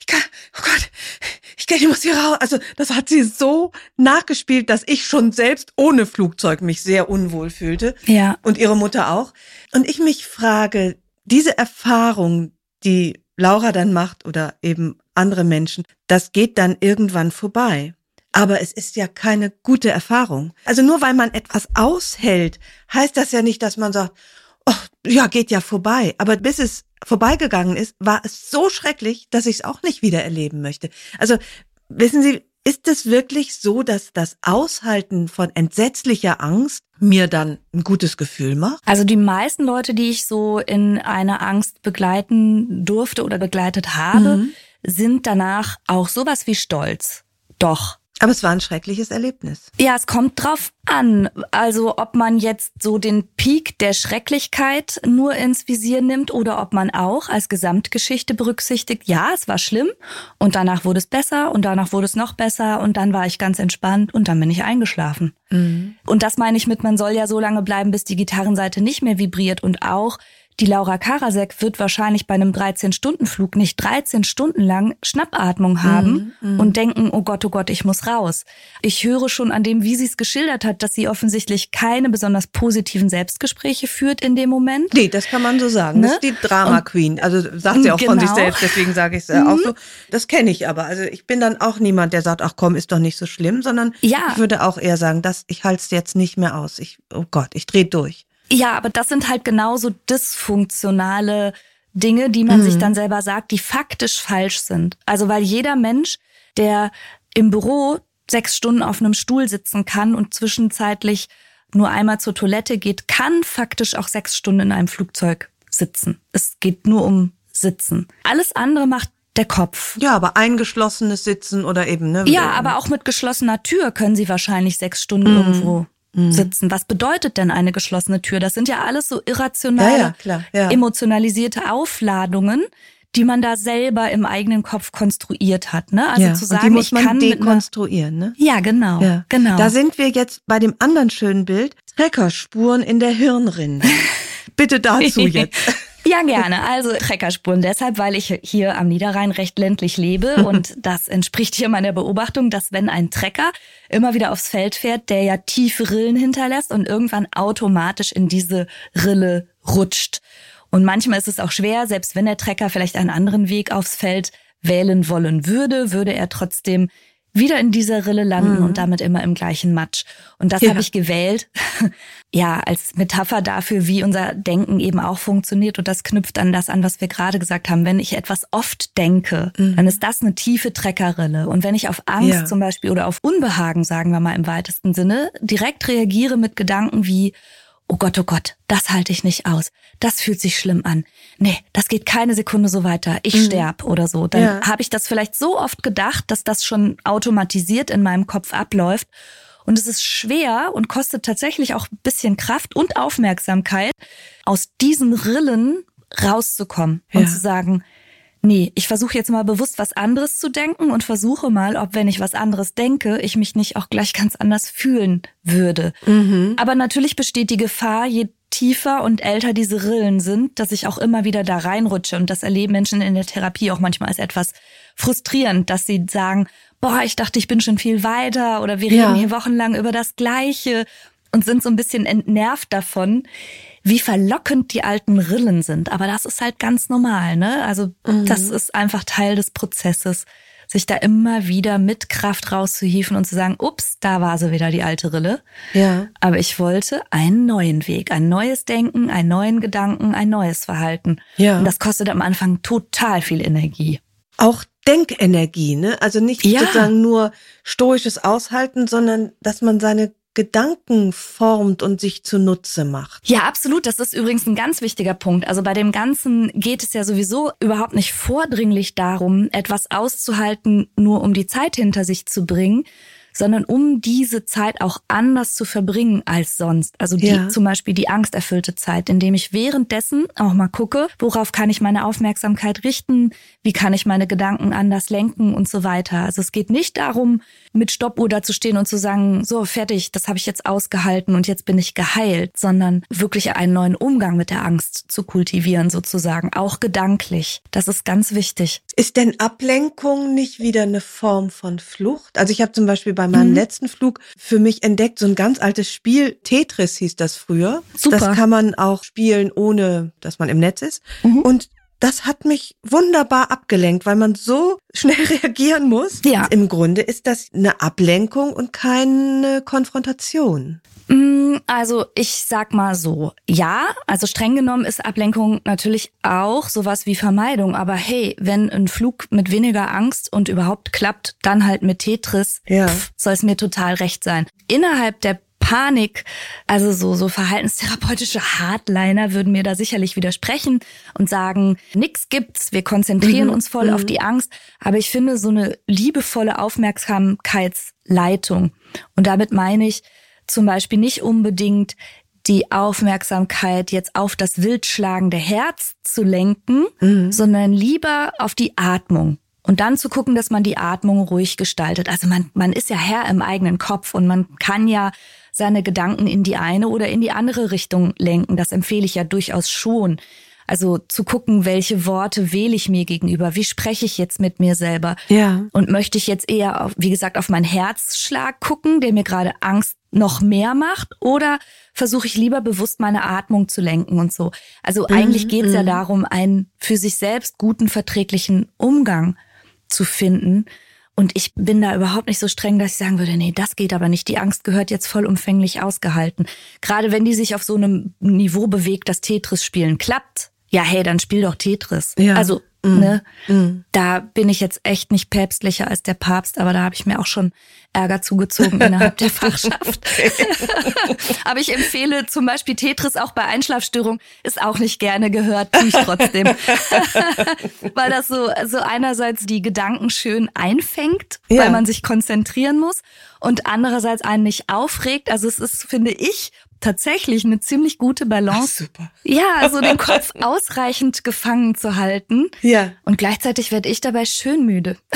ich kann, oh Gott, ich, kann, ich muss hier raus. Also, das hat sie so nachgespielt, dass ich schon selbst ohne Flugzeug mich sehr unwohl fühlte. Ja. Und ihre Mutter auch. Und ich mich frage, diese Erfahrung, die Laura dann macht oder eben andere Menschen, das geht dann irgendwann vorbei. Aber es ist ja keine gute Erfahrung. Also nur weil man etwas aushält, heißt das ja nicht, dass man sagt, oh, ja, geht ja vorbei. Aber bis es vorbeigegangen ist, war es so schrecklich, dass ich es auch nicht wieder erleben möchte. Also wissen Sie, ist es wirklich so, dass das Aushalten von entsetzlicher Angst mir dann ein gutes Gefühl macht? Also die meisten Leute, die ich so in einer Angst begleiten durfte oder begleitet habe, mhm. sind danach auch sowas wie stolz. Doch. Aber es war ein schreckliches Erlebnis. Ja, es kommt drauf an. Also ob man jetzt so den Peak der Schrecklichkeit nur ins Visier nimmt oder ob man auch als Gesamtgeschichte berücksichtigt, ja, es war schlimm und danach wurde es besser und danach wurde es noch besser und dann war ich ganz entspannt und dann bin ich eingeschlafen. Mhm. Und das meine ich mit, man soll ja so lange bleiben, bis die Gitarrenseite nicht mehr vibriert und auch die Laura Karasek wird wahrscheinlich bei einem 13-Stunden-Flug nicht 13 Stunden lang Schnappatmung haben mm, mm. und denken, oh Gott, oh Gott, ich muss raus. Ich höre schon an dem, wie sie es geschildert hat, dass sie offensichtlich keine besonders positiven Selbstgespräche führt in dem Moment. Nee, das kann man so sagen. Ne? Das ist die Drama Queen. Also sagt sie auch genau. von sich genau. selbst, deswegen sage ich es mhm. auch so. Das kenne ich aber. Also ich bin dann auch niemand, der sagt, ach komm, ist doch nicht so schlimm, sondern ja. ich würde auch eher sagen, dass ich halte es jetzt nicht mehr aus. Ich, oh Gott, ich drehe durch. Ja, aber das sind halt genauso dysfunktionale Dinge, die man mhm. sich dann selber sagt, die faktisch falsch sind. Also weil jeder Mensch, der im Büro sechs Stunden auf einem Stuhl sitzen kann und zwischenzeitlich nur einmal zur Toilette geht, kann faktisch auch sechs Stunden in einem Flugzeug sitzen. Es geht nur um Sitzen. Alles andere macht der Kopf. Ja, aber eingeschlossenes Sitzen oder eben, ne? Ja, aber auch mit geschlossener Tür können Sie wahrscheinlich sechs Stunden mhm. irgendwo. Sitzen. Was bedeutet denn eine geschlossene Tür? Das sind ja alles so irrationale, ja, ja. emotionalisierte Aufladungen, die man da selber im eigenen Kopf konstruiert hat. Ne? Also ja, zu sagen, und die muss man ich kann dekonstruieren. Ne? Ja, genau, ja. genau. Da sind wir jetzt bei dem anderen schönen Bild: Treckerspuren in der Hirnrinde. Bitte dazu jetzt. Ja, gerne. Also Treckerspuren deshalb, weil ich hier am Niederrhein recht ländlich lebe und das entspricht hier meiner Beobachtung, dass wenn ein Trecker immer wieder aufs Feld fährt, der ja tiefe Rillen hinterlässt und irgendwann automatisch in diese Rille rutscht. Und manchmal ist es auch schwer, selbst wenn der Trecker vielleicht einen anderen Weg aufs Feld wählen wollen würde, würde er trotzdem wieder in dieser Rille landen mhm. und damit immer im gleichen Matsch. Und das ja. habe ich gewählt, ja, als Metapher dafür, wie unser Denken eben auch funktioniert. Und das knüpft an das an, was wir gerade gesagt haben. Wenn ich etwas oft denke, mhm. dann ist das eine tiefe Treckerrille. Und wenn ich auf Angst ja. zum Beispiel oder auf Unbehagen, sagen wir mal im weitesten Sinne, direkt reagiere mit Gedanken wie, oh Gott, oh Gott, das halte ich nicht aus. Das fühlt sich schlimm an. Nee, das geht keine Sekunde so weiter. Ich mhm. sterb oder so. Dann ja. habe ich das vielleicht so oft gedacht, dass das schon automatisiert in meinem Kopf abläuft. Und es ist schwer und kostet tatsächlich auch ein bisschen Kraft und Aufmerksamkeit, aus diesen Rillen rauszukommen ja. und zu sagen, nee, ich versuche jetzt mal bewusst was anderes zu denken und versuche mal, ob wenn ich was anderes denke, ich mich nicht auch gleich ganz anders fühlen würde. Mhm. Aber natürlich besteht die Gefahr, je tiefer und älter diese Rillen sind, dass ich auch immer wieder da reinrutsche. Und das erleben Menschen in der Therapie auch manchmal als etwas frustrierend, dass sie sagen, boah, ich dachte, ich bin schon viel weiter oder wir reden ja. hier wochenlang über das Gleiche und sind so ein bisschen entnervt davon, wie verlockend die alten Rillen sind. Aber das ist halt ganz normal, ne? Also mhm. das ist einfach Teil des Prozesses, sich da immer wieder mit Kraft rauszuhieven und zu sagen, ups, da war sie wieder die alte Rille. Ja. Aber ich wollte einen neuen Weg, ein neues Denken, einen neuen Gedanken, ein neues Verhalten. Ja. Und das kostet am Anfang total viel Energie. Auch Denkenergie, ne? Also nicht ja. sozusagen nur stoisches Aushalten, sondern dass man seine Gedanken formt und sich zunutze macht. Ja, absolut. Das ist übrigens ein ganz wichtiger Punkt. Also bei dem Ganzen geht es ja sowieso überhaupt nicht vordringlich darum, etwas auszuhalten, nur um die Zeit hinter sich zu bringen, sondern um diese Zeit auch anders zu verbringen als sonst. Also die, ja. zum Beispiel die angsterfüllte Zeit, indem ich währenddessen auch mal gucke, worauf kann ich meine Aufmerksamkeit richten, wie kann ich meine Gedanken anders lenken und so weiter. Also es geht nicht darum, mit Stoppuhr da zu stehen und zu sagen, so fertig, das habe ich jetzt ausgehalten und jetzt bin ich geheilt, sondern wirklich einen neuen Umgang mit der Angst zu kultivieren sozusagen, auch gedanklich. Das ist ganz wichtig. Ist denn Ablenkung nicht wieder eine Form von Flucht? Also ich habe zum Beispiel bei meinem mhm. letzten Flug für mich entdeckt, so ein ganz altes Spiel, Tetris hieß das früher. Super. Das kann man auch spielen, ohne dass man im Netz ist. Mhm. Und das hat mich wunderbar abgelenkt, weil man so schnell reagieren muss. Ja. Im Grunde ist das eine Ablenkung und keine Konfrontation. Mm, also ich sag mal so, ja, also streng genommen ist Ablenkung natürlich auch sowas wie Vermeidung, aber hey, wenn ein Flug mit weniger Angst und überhaupt klappt, dann halt mit Tetris, ja. soll es mir total recht sein. Innerhalb der Panik. Also so, so verhaltenstherapeutische Hardliner würden mir da sicherlich widersprechen und sagen, nix gibt's, wir konzentrieren mhm. uns voll mhm. auf die Angst. Aber ich finde so eine liebevolle Aufmerksamkeitsleitung. Und damit meine ich zum Beispiel nicht unbedingt die Aufmerksamkeit jetzt auf das wildschlagende Herz zu lenken, mhm. sondern lieber auf die Atmung. Und dann zu gucken, dass man die Atmung ruhig gestaltet. Also man, man ist ja Herr im eigenen Kopf und man kann ja seine Gedanken in die eine oder in die andere Richtung lenken. Das empfehle ich ja durchaus schon. Also zu gucken, welche Worte wähle ich mir gegenüber, wie spreche ich jetzt mit mir selber. Ja. Und möchte ich jetzt eher, auf, wie gesagt, auf meinen Herzschlag gucken, der mir gerade Angst noch mehr macht, oder versuche ich lieber bewusst meine Atmung zu lenken und so. Also eigentlich mhm, geht es ja mhm. darum, einen für sich selbst guten, verträglichen Umgang zu finden. Und ich bin da überhaupt nicht so streng, dass ich sagen würde, nee, das geht aber nicht. Die Angst gehört jetzt vollumfänglich ausgehalten. Gerade wenn die sich auf so einem Niveau bewegt, dass Tetris spielen klappt, ja, hey, dann spiel doch Tetris. Ja. Also, mm. ne, mm. da bin ich jetzt echt nicht päpstlicher als der Papst, aber da habe ich mir auch schon Ärger zugezogen innerhalb der Fachschaft. aber ich empfehle zum Beispiel Tetris auch bei Einschlafstörungen, ist auch nicht gerne gehört, tue ich trotzdem. weil das so, so einerseits die Gedanken schön einfängt, ja. weil man sich konzentrieren muss und andererseits einen nicht aufregt. Also es ist, finde ich, tatsächlich eine ziemlich gute Balance. Ach, super. Ja, so den Kopf ausreichend gefangen zu halten. Ja. Und gleichzeitig werde ich dabei schön müde.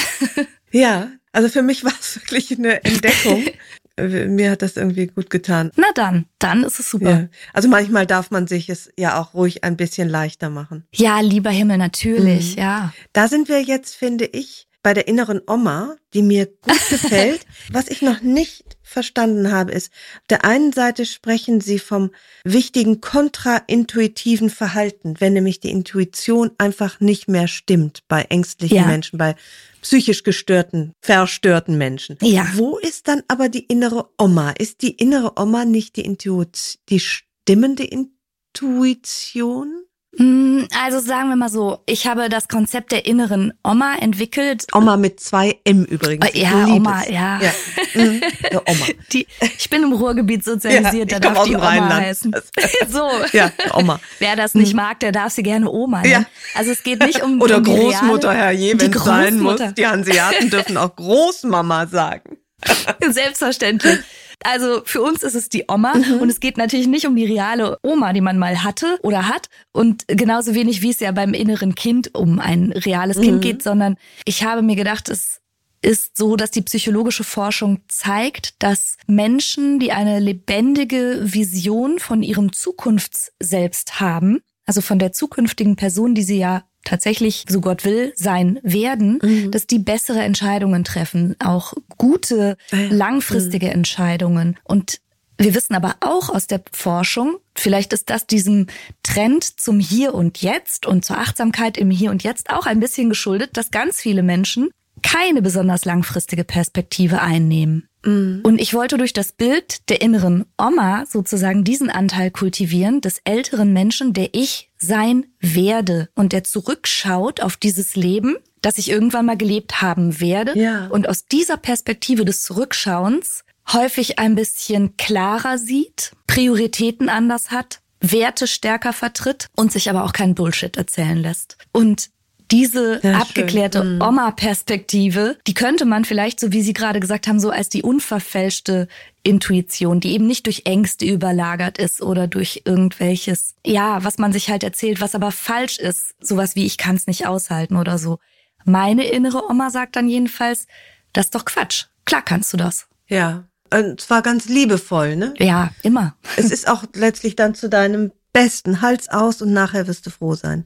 Ja, also für mich war es wirklich eine Entdeckung. Mir hat das irgendwie gut getan. Na dann, dann ist es super. Ja. Also manchmal darf man sich es ja auch ruhig ein bisschen leichter machen. Ja, lieber Himmel, natürlich, mhm. ja. Da sind wir jetzt, finde ich, bei der inneren Oma, die mir gut gefällt. Was ich noch nicht verstanden habe, ist, auf der einen Seite sprechen Sie vom wichtigen kontraintuitiven Verhalten, wenn nämlich die Intuition einfach nicht mehr stimmt bei ängstlichen ja. Menschen, bei psychisch gestörten, verstörten Menschen. Ja. Wo ist dann aber die innere Oma? Ist die innere Oma nicht die Intuition, die stimmende Intuition? Hm, also sagen wir mal so, ich habe das Konzept der inneren Oma entwickelt. Oma mit zwei M übrigens. Ich ja, Oma, ja. ja. Mhm. Oma. Die, ich bin im Ruhrgebiet sozialisiert, ja, da darf die Oma Rheinland. heißen. so. Ja, Oma. Wer das nicht mhm. mag, der darf sie gerne Oma nennen. Ja. Also es geht nicht um Oder um Großmutter, Herr je, wenn es sein muss. Die Hanseaten dürfen auch Großmama sagen. Selbstverständlich. Also für uns ist es die Oma mhm. und es geht natürlich nicht um die reale Oma, die man mal hatte oder hat und genauso wenig wie es ja beim inneren Kind um ein reales mhm. Kind geht, sondern ich habe mir gedacht, es ist so, dass die psychologische Forschung zeigt, dass Menschen, die eine lebendige Vision von ihrem Zukunftsselbst haben, also von der zukünftigen Person, die sie ja tatsächlich, so Gott will, sein werden, mhm. dass die bessere Entscheidungen treffen, auch gute, ah langfristige mhm. Entscheidungen. Und wir wissen aber auch aus der Forschung, vielleicht ist das diesem Trend zum Hier und Jetzt und zur Achtsamkeit im Hier und Jetzt auch ein bisschen geschuldet, dass ganz viele Menschen keine besonders langfristige Perspektive einnehmen. Mhm. Und ich wollte durch das Bild der inneren Oma sozusagen diesen Anteil kultivieren, des älteren Menschen, der ich sein werde und der zurückschaut auf dieses Leben, das ich irgendwann mal gelebt haben werde. Ja. Und aus dieser Perspektive des Zurückschauens häufig ein bisschen klarer sieht, Prioritäten anders hat, Werte stärker vertritt und sich aber auch keinen Bullshit erzählen lässt. Und diese Sehr abgeklärte mhm. Oma-Perspektive, die könnte man vielleicht, so wie Sie gerade gesagt haben, so als die unverfälschte Intuition, die eben nicht durch Ängste überlagert ist oder durch irgendwelches, ja, was man sich halt erzählt, was aber falsch ist, sowas wie ich kann es nicht aushalten oder so. Meine innere Oma sagt dann jedenfalls, das ist doch Quatsch. Klar kannst du das. Ja, und zwar ganz liebevoll, ne? Ja, immer. Es ist auch letztlich dann zu deinem Besten. Hals aus und nachher wirst du froh sein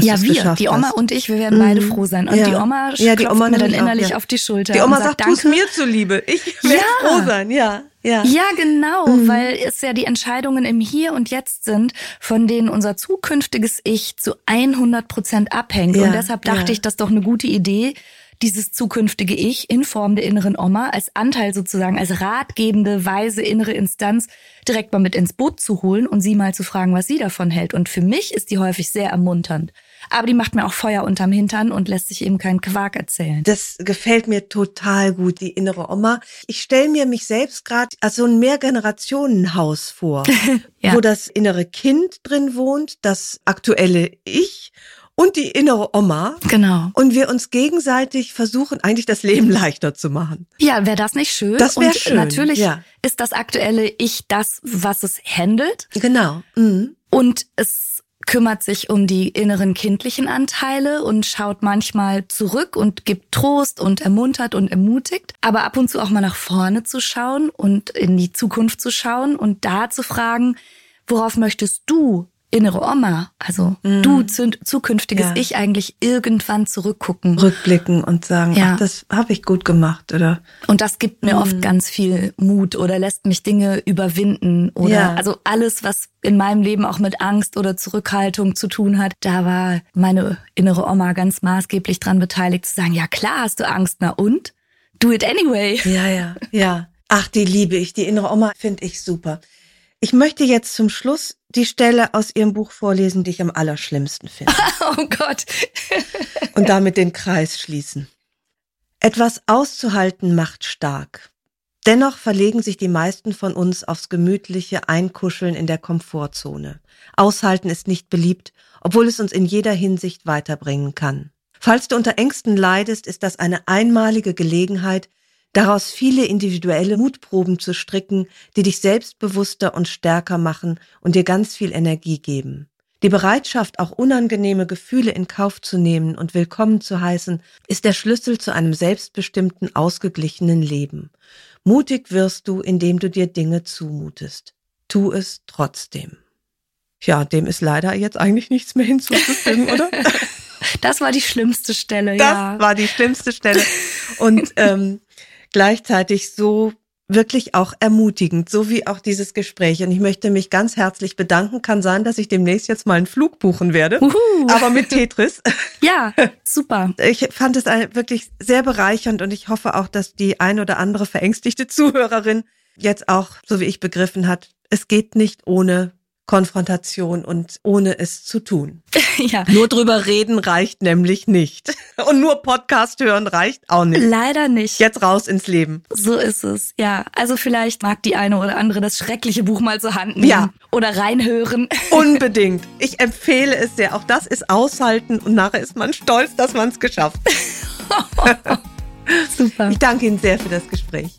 ja, wir, die Oma hast. und ich, wir werden mhm. beide froh sein. Und ja. die Oma ja, die Oma mir dann innerlich auch, ja. auf die Schulter. Die Oma sagt, sagt tu's mir zuliebe. Ich werde ja. froh sein, ja. Ja, ja genau, mhm. weil es ja die Entscheidungen im Hier und Jetzt sind, von denen unser zukünftiges Ich zu 100 Prozent abhängt. Und deshalb dachte ich, das ist doch eine gute Idee, dieses zukünftige Ich in Form der inneren Oma als Anteil sozusagen, als ratgebende, weise innere Instanz direkt mal mit ins Boot zu holen und sie mal zu fragen, was sie davon hält. Und für mich ist die häufig sehr ermunternd. aber die macht mir auch Feuer unterm Hintern und lässt sich eben keinen Quark erzählen. Das gefällt mir total gut, die innere Oma. Ich stelle mir mich selbst gerade als so ein Mehrgenerationenhaus vor, ja. wo das innere Kind drin wohnt, das aktuelle Ich und die innere Oma. Genau. Und wir uns gegenseitig versuchen, eigentlich das Leben leichter zu machen. Ja, wäre das nicht schön? Das wäre schön. Natürlich ja. ist das aktuelle Ich das, was es handelt. Genau. Mhm. Und es kümmert sich um die inneren kindlichen Anteile und schaut manchmal zurück und gibt Trost und ermuntert und ermutigt, aber ab und zu auch mal nach vorne zu schauen und in die Zukunft zu schauen und da zu fragen, worauf möchtest du innere Oma, also mm. du zukünftiges ja. Ich eigentlich irgendwann zurückgucken. Rückblicken und sagen, ja. ach, das habe ich gut gemacht, oder? Und das gibt mir mm. oft ganz viel Mut oder lässt mich Dinge überwinden oder ja. also alles, was in meinem Leben auch mit Angst oder Zurückhaltung zu tun hat, da war meine innere Oma ganz maßgeblich dran beteiligt zu sagen, ja klar hast du Angst, na und? Do it anyway. Ja, ja, ja. Ach, die liebe ich. Die innere Oma finde ich super. Ich möchte jetzt zum Schluss die Stelle aus Ihrem Buch vorlesen, die ich am allerschlimmsten finde. oh Gott. Und damit den Kreis schließen. Etwas auszuhalten macht stark. Dennoch verlegen sich die meisten von uns aufs gemütliche Einkuscheln in der Komfortzone. Aushalten ist nicht beliebt, obwohl es uns in jeder Hinsicht weiterbringen kann. Falls du unter Ängsten leidest, ist das eine einmalige Gelegenheit, daraus viele individuelle Mutproben zu stricken, die dich selbstbewusster und stärker machen und dir ganz viel Energie geben. Die Bereitschaft, auch unangenehme Gefühle in Kauf zu nehmen und willkommen zu heißen, ist der Schlüssel zu einem selbstbestimmten, ausgeglichenen Leben. Mutig wirst du, indem du dir Dinge zumutest. Tu es trotzdem. Ja, dem ist leider jetzt eigentlich nichts mehr hinzuzufügen, oder? Das war die schlimmste Stelle, das ja. Das war die schlimmste Stelle. Und ähm, gleichzeitig so wirklich auch ermutigend, so wie auch dieses Gespräch. Und ich möchte mich ganz herzlich bedanken. Kann sein, dass ich demnächst jetzt mal einen Flug buchen werde, Uhu. aber mit Tetris. Ja, super. Ich fand es wirklich sehr bereichernd und ich hoffe auch, dass die ein oder andere verängstigte Zuhörerin jetzt auch, so wie ich begriffen hat, es geht nicht ohne Konfrontation und ohne es zu tun. ja. Nur drüber reden reicht nämlich nicht. Und nur Podcast hören reicht auch nicht. Leider nicht. Jetzt raus ins Leben. So ist es, ja. Also vielleicht mag die eine oder andere das schreckliche Buch mal zur Hand nehmen. Ja. Oder reinhören. Unbedingt. Ich empfehle es sehr. Auch das ist aushalten und nachher ist man stolz, dass man es geschafft hat. Super. Ich danke Ihnen sehr für das Gespräch.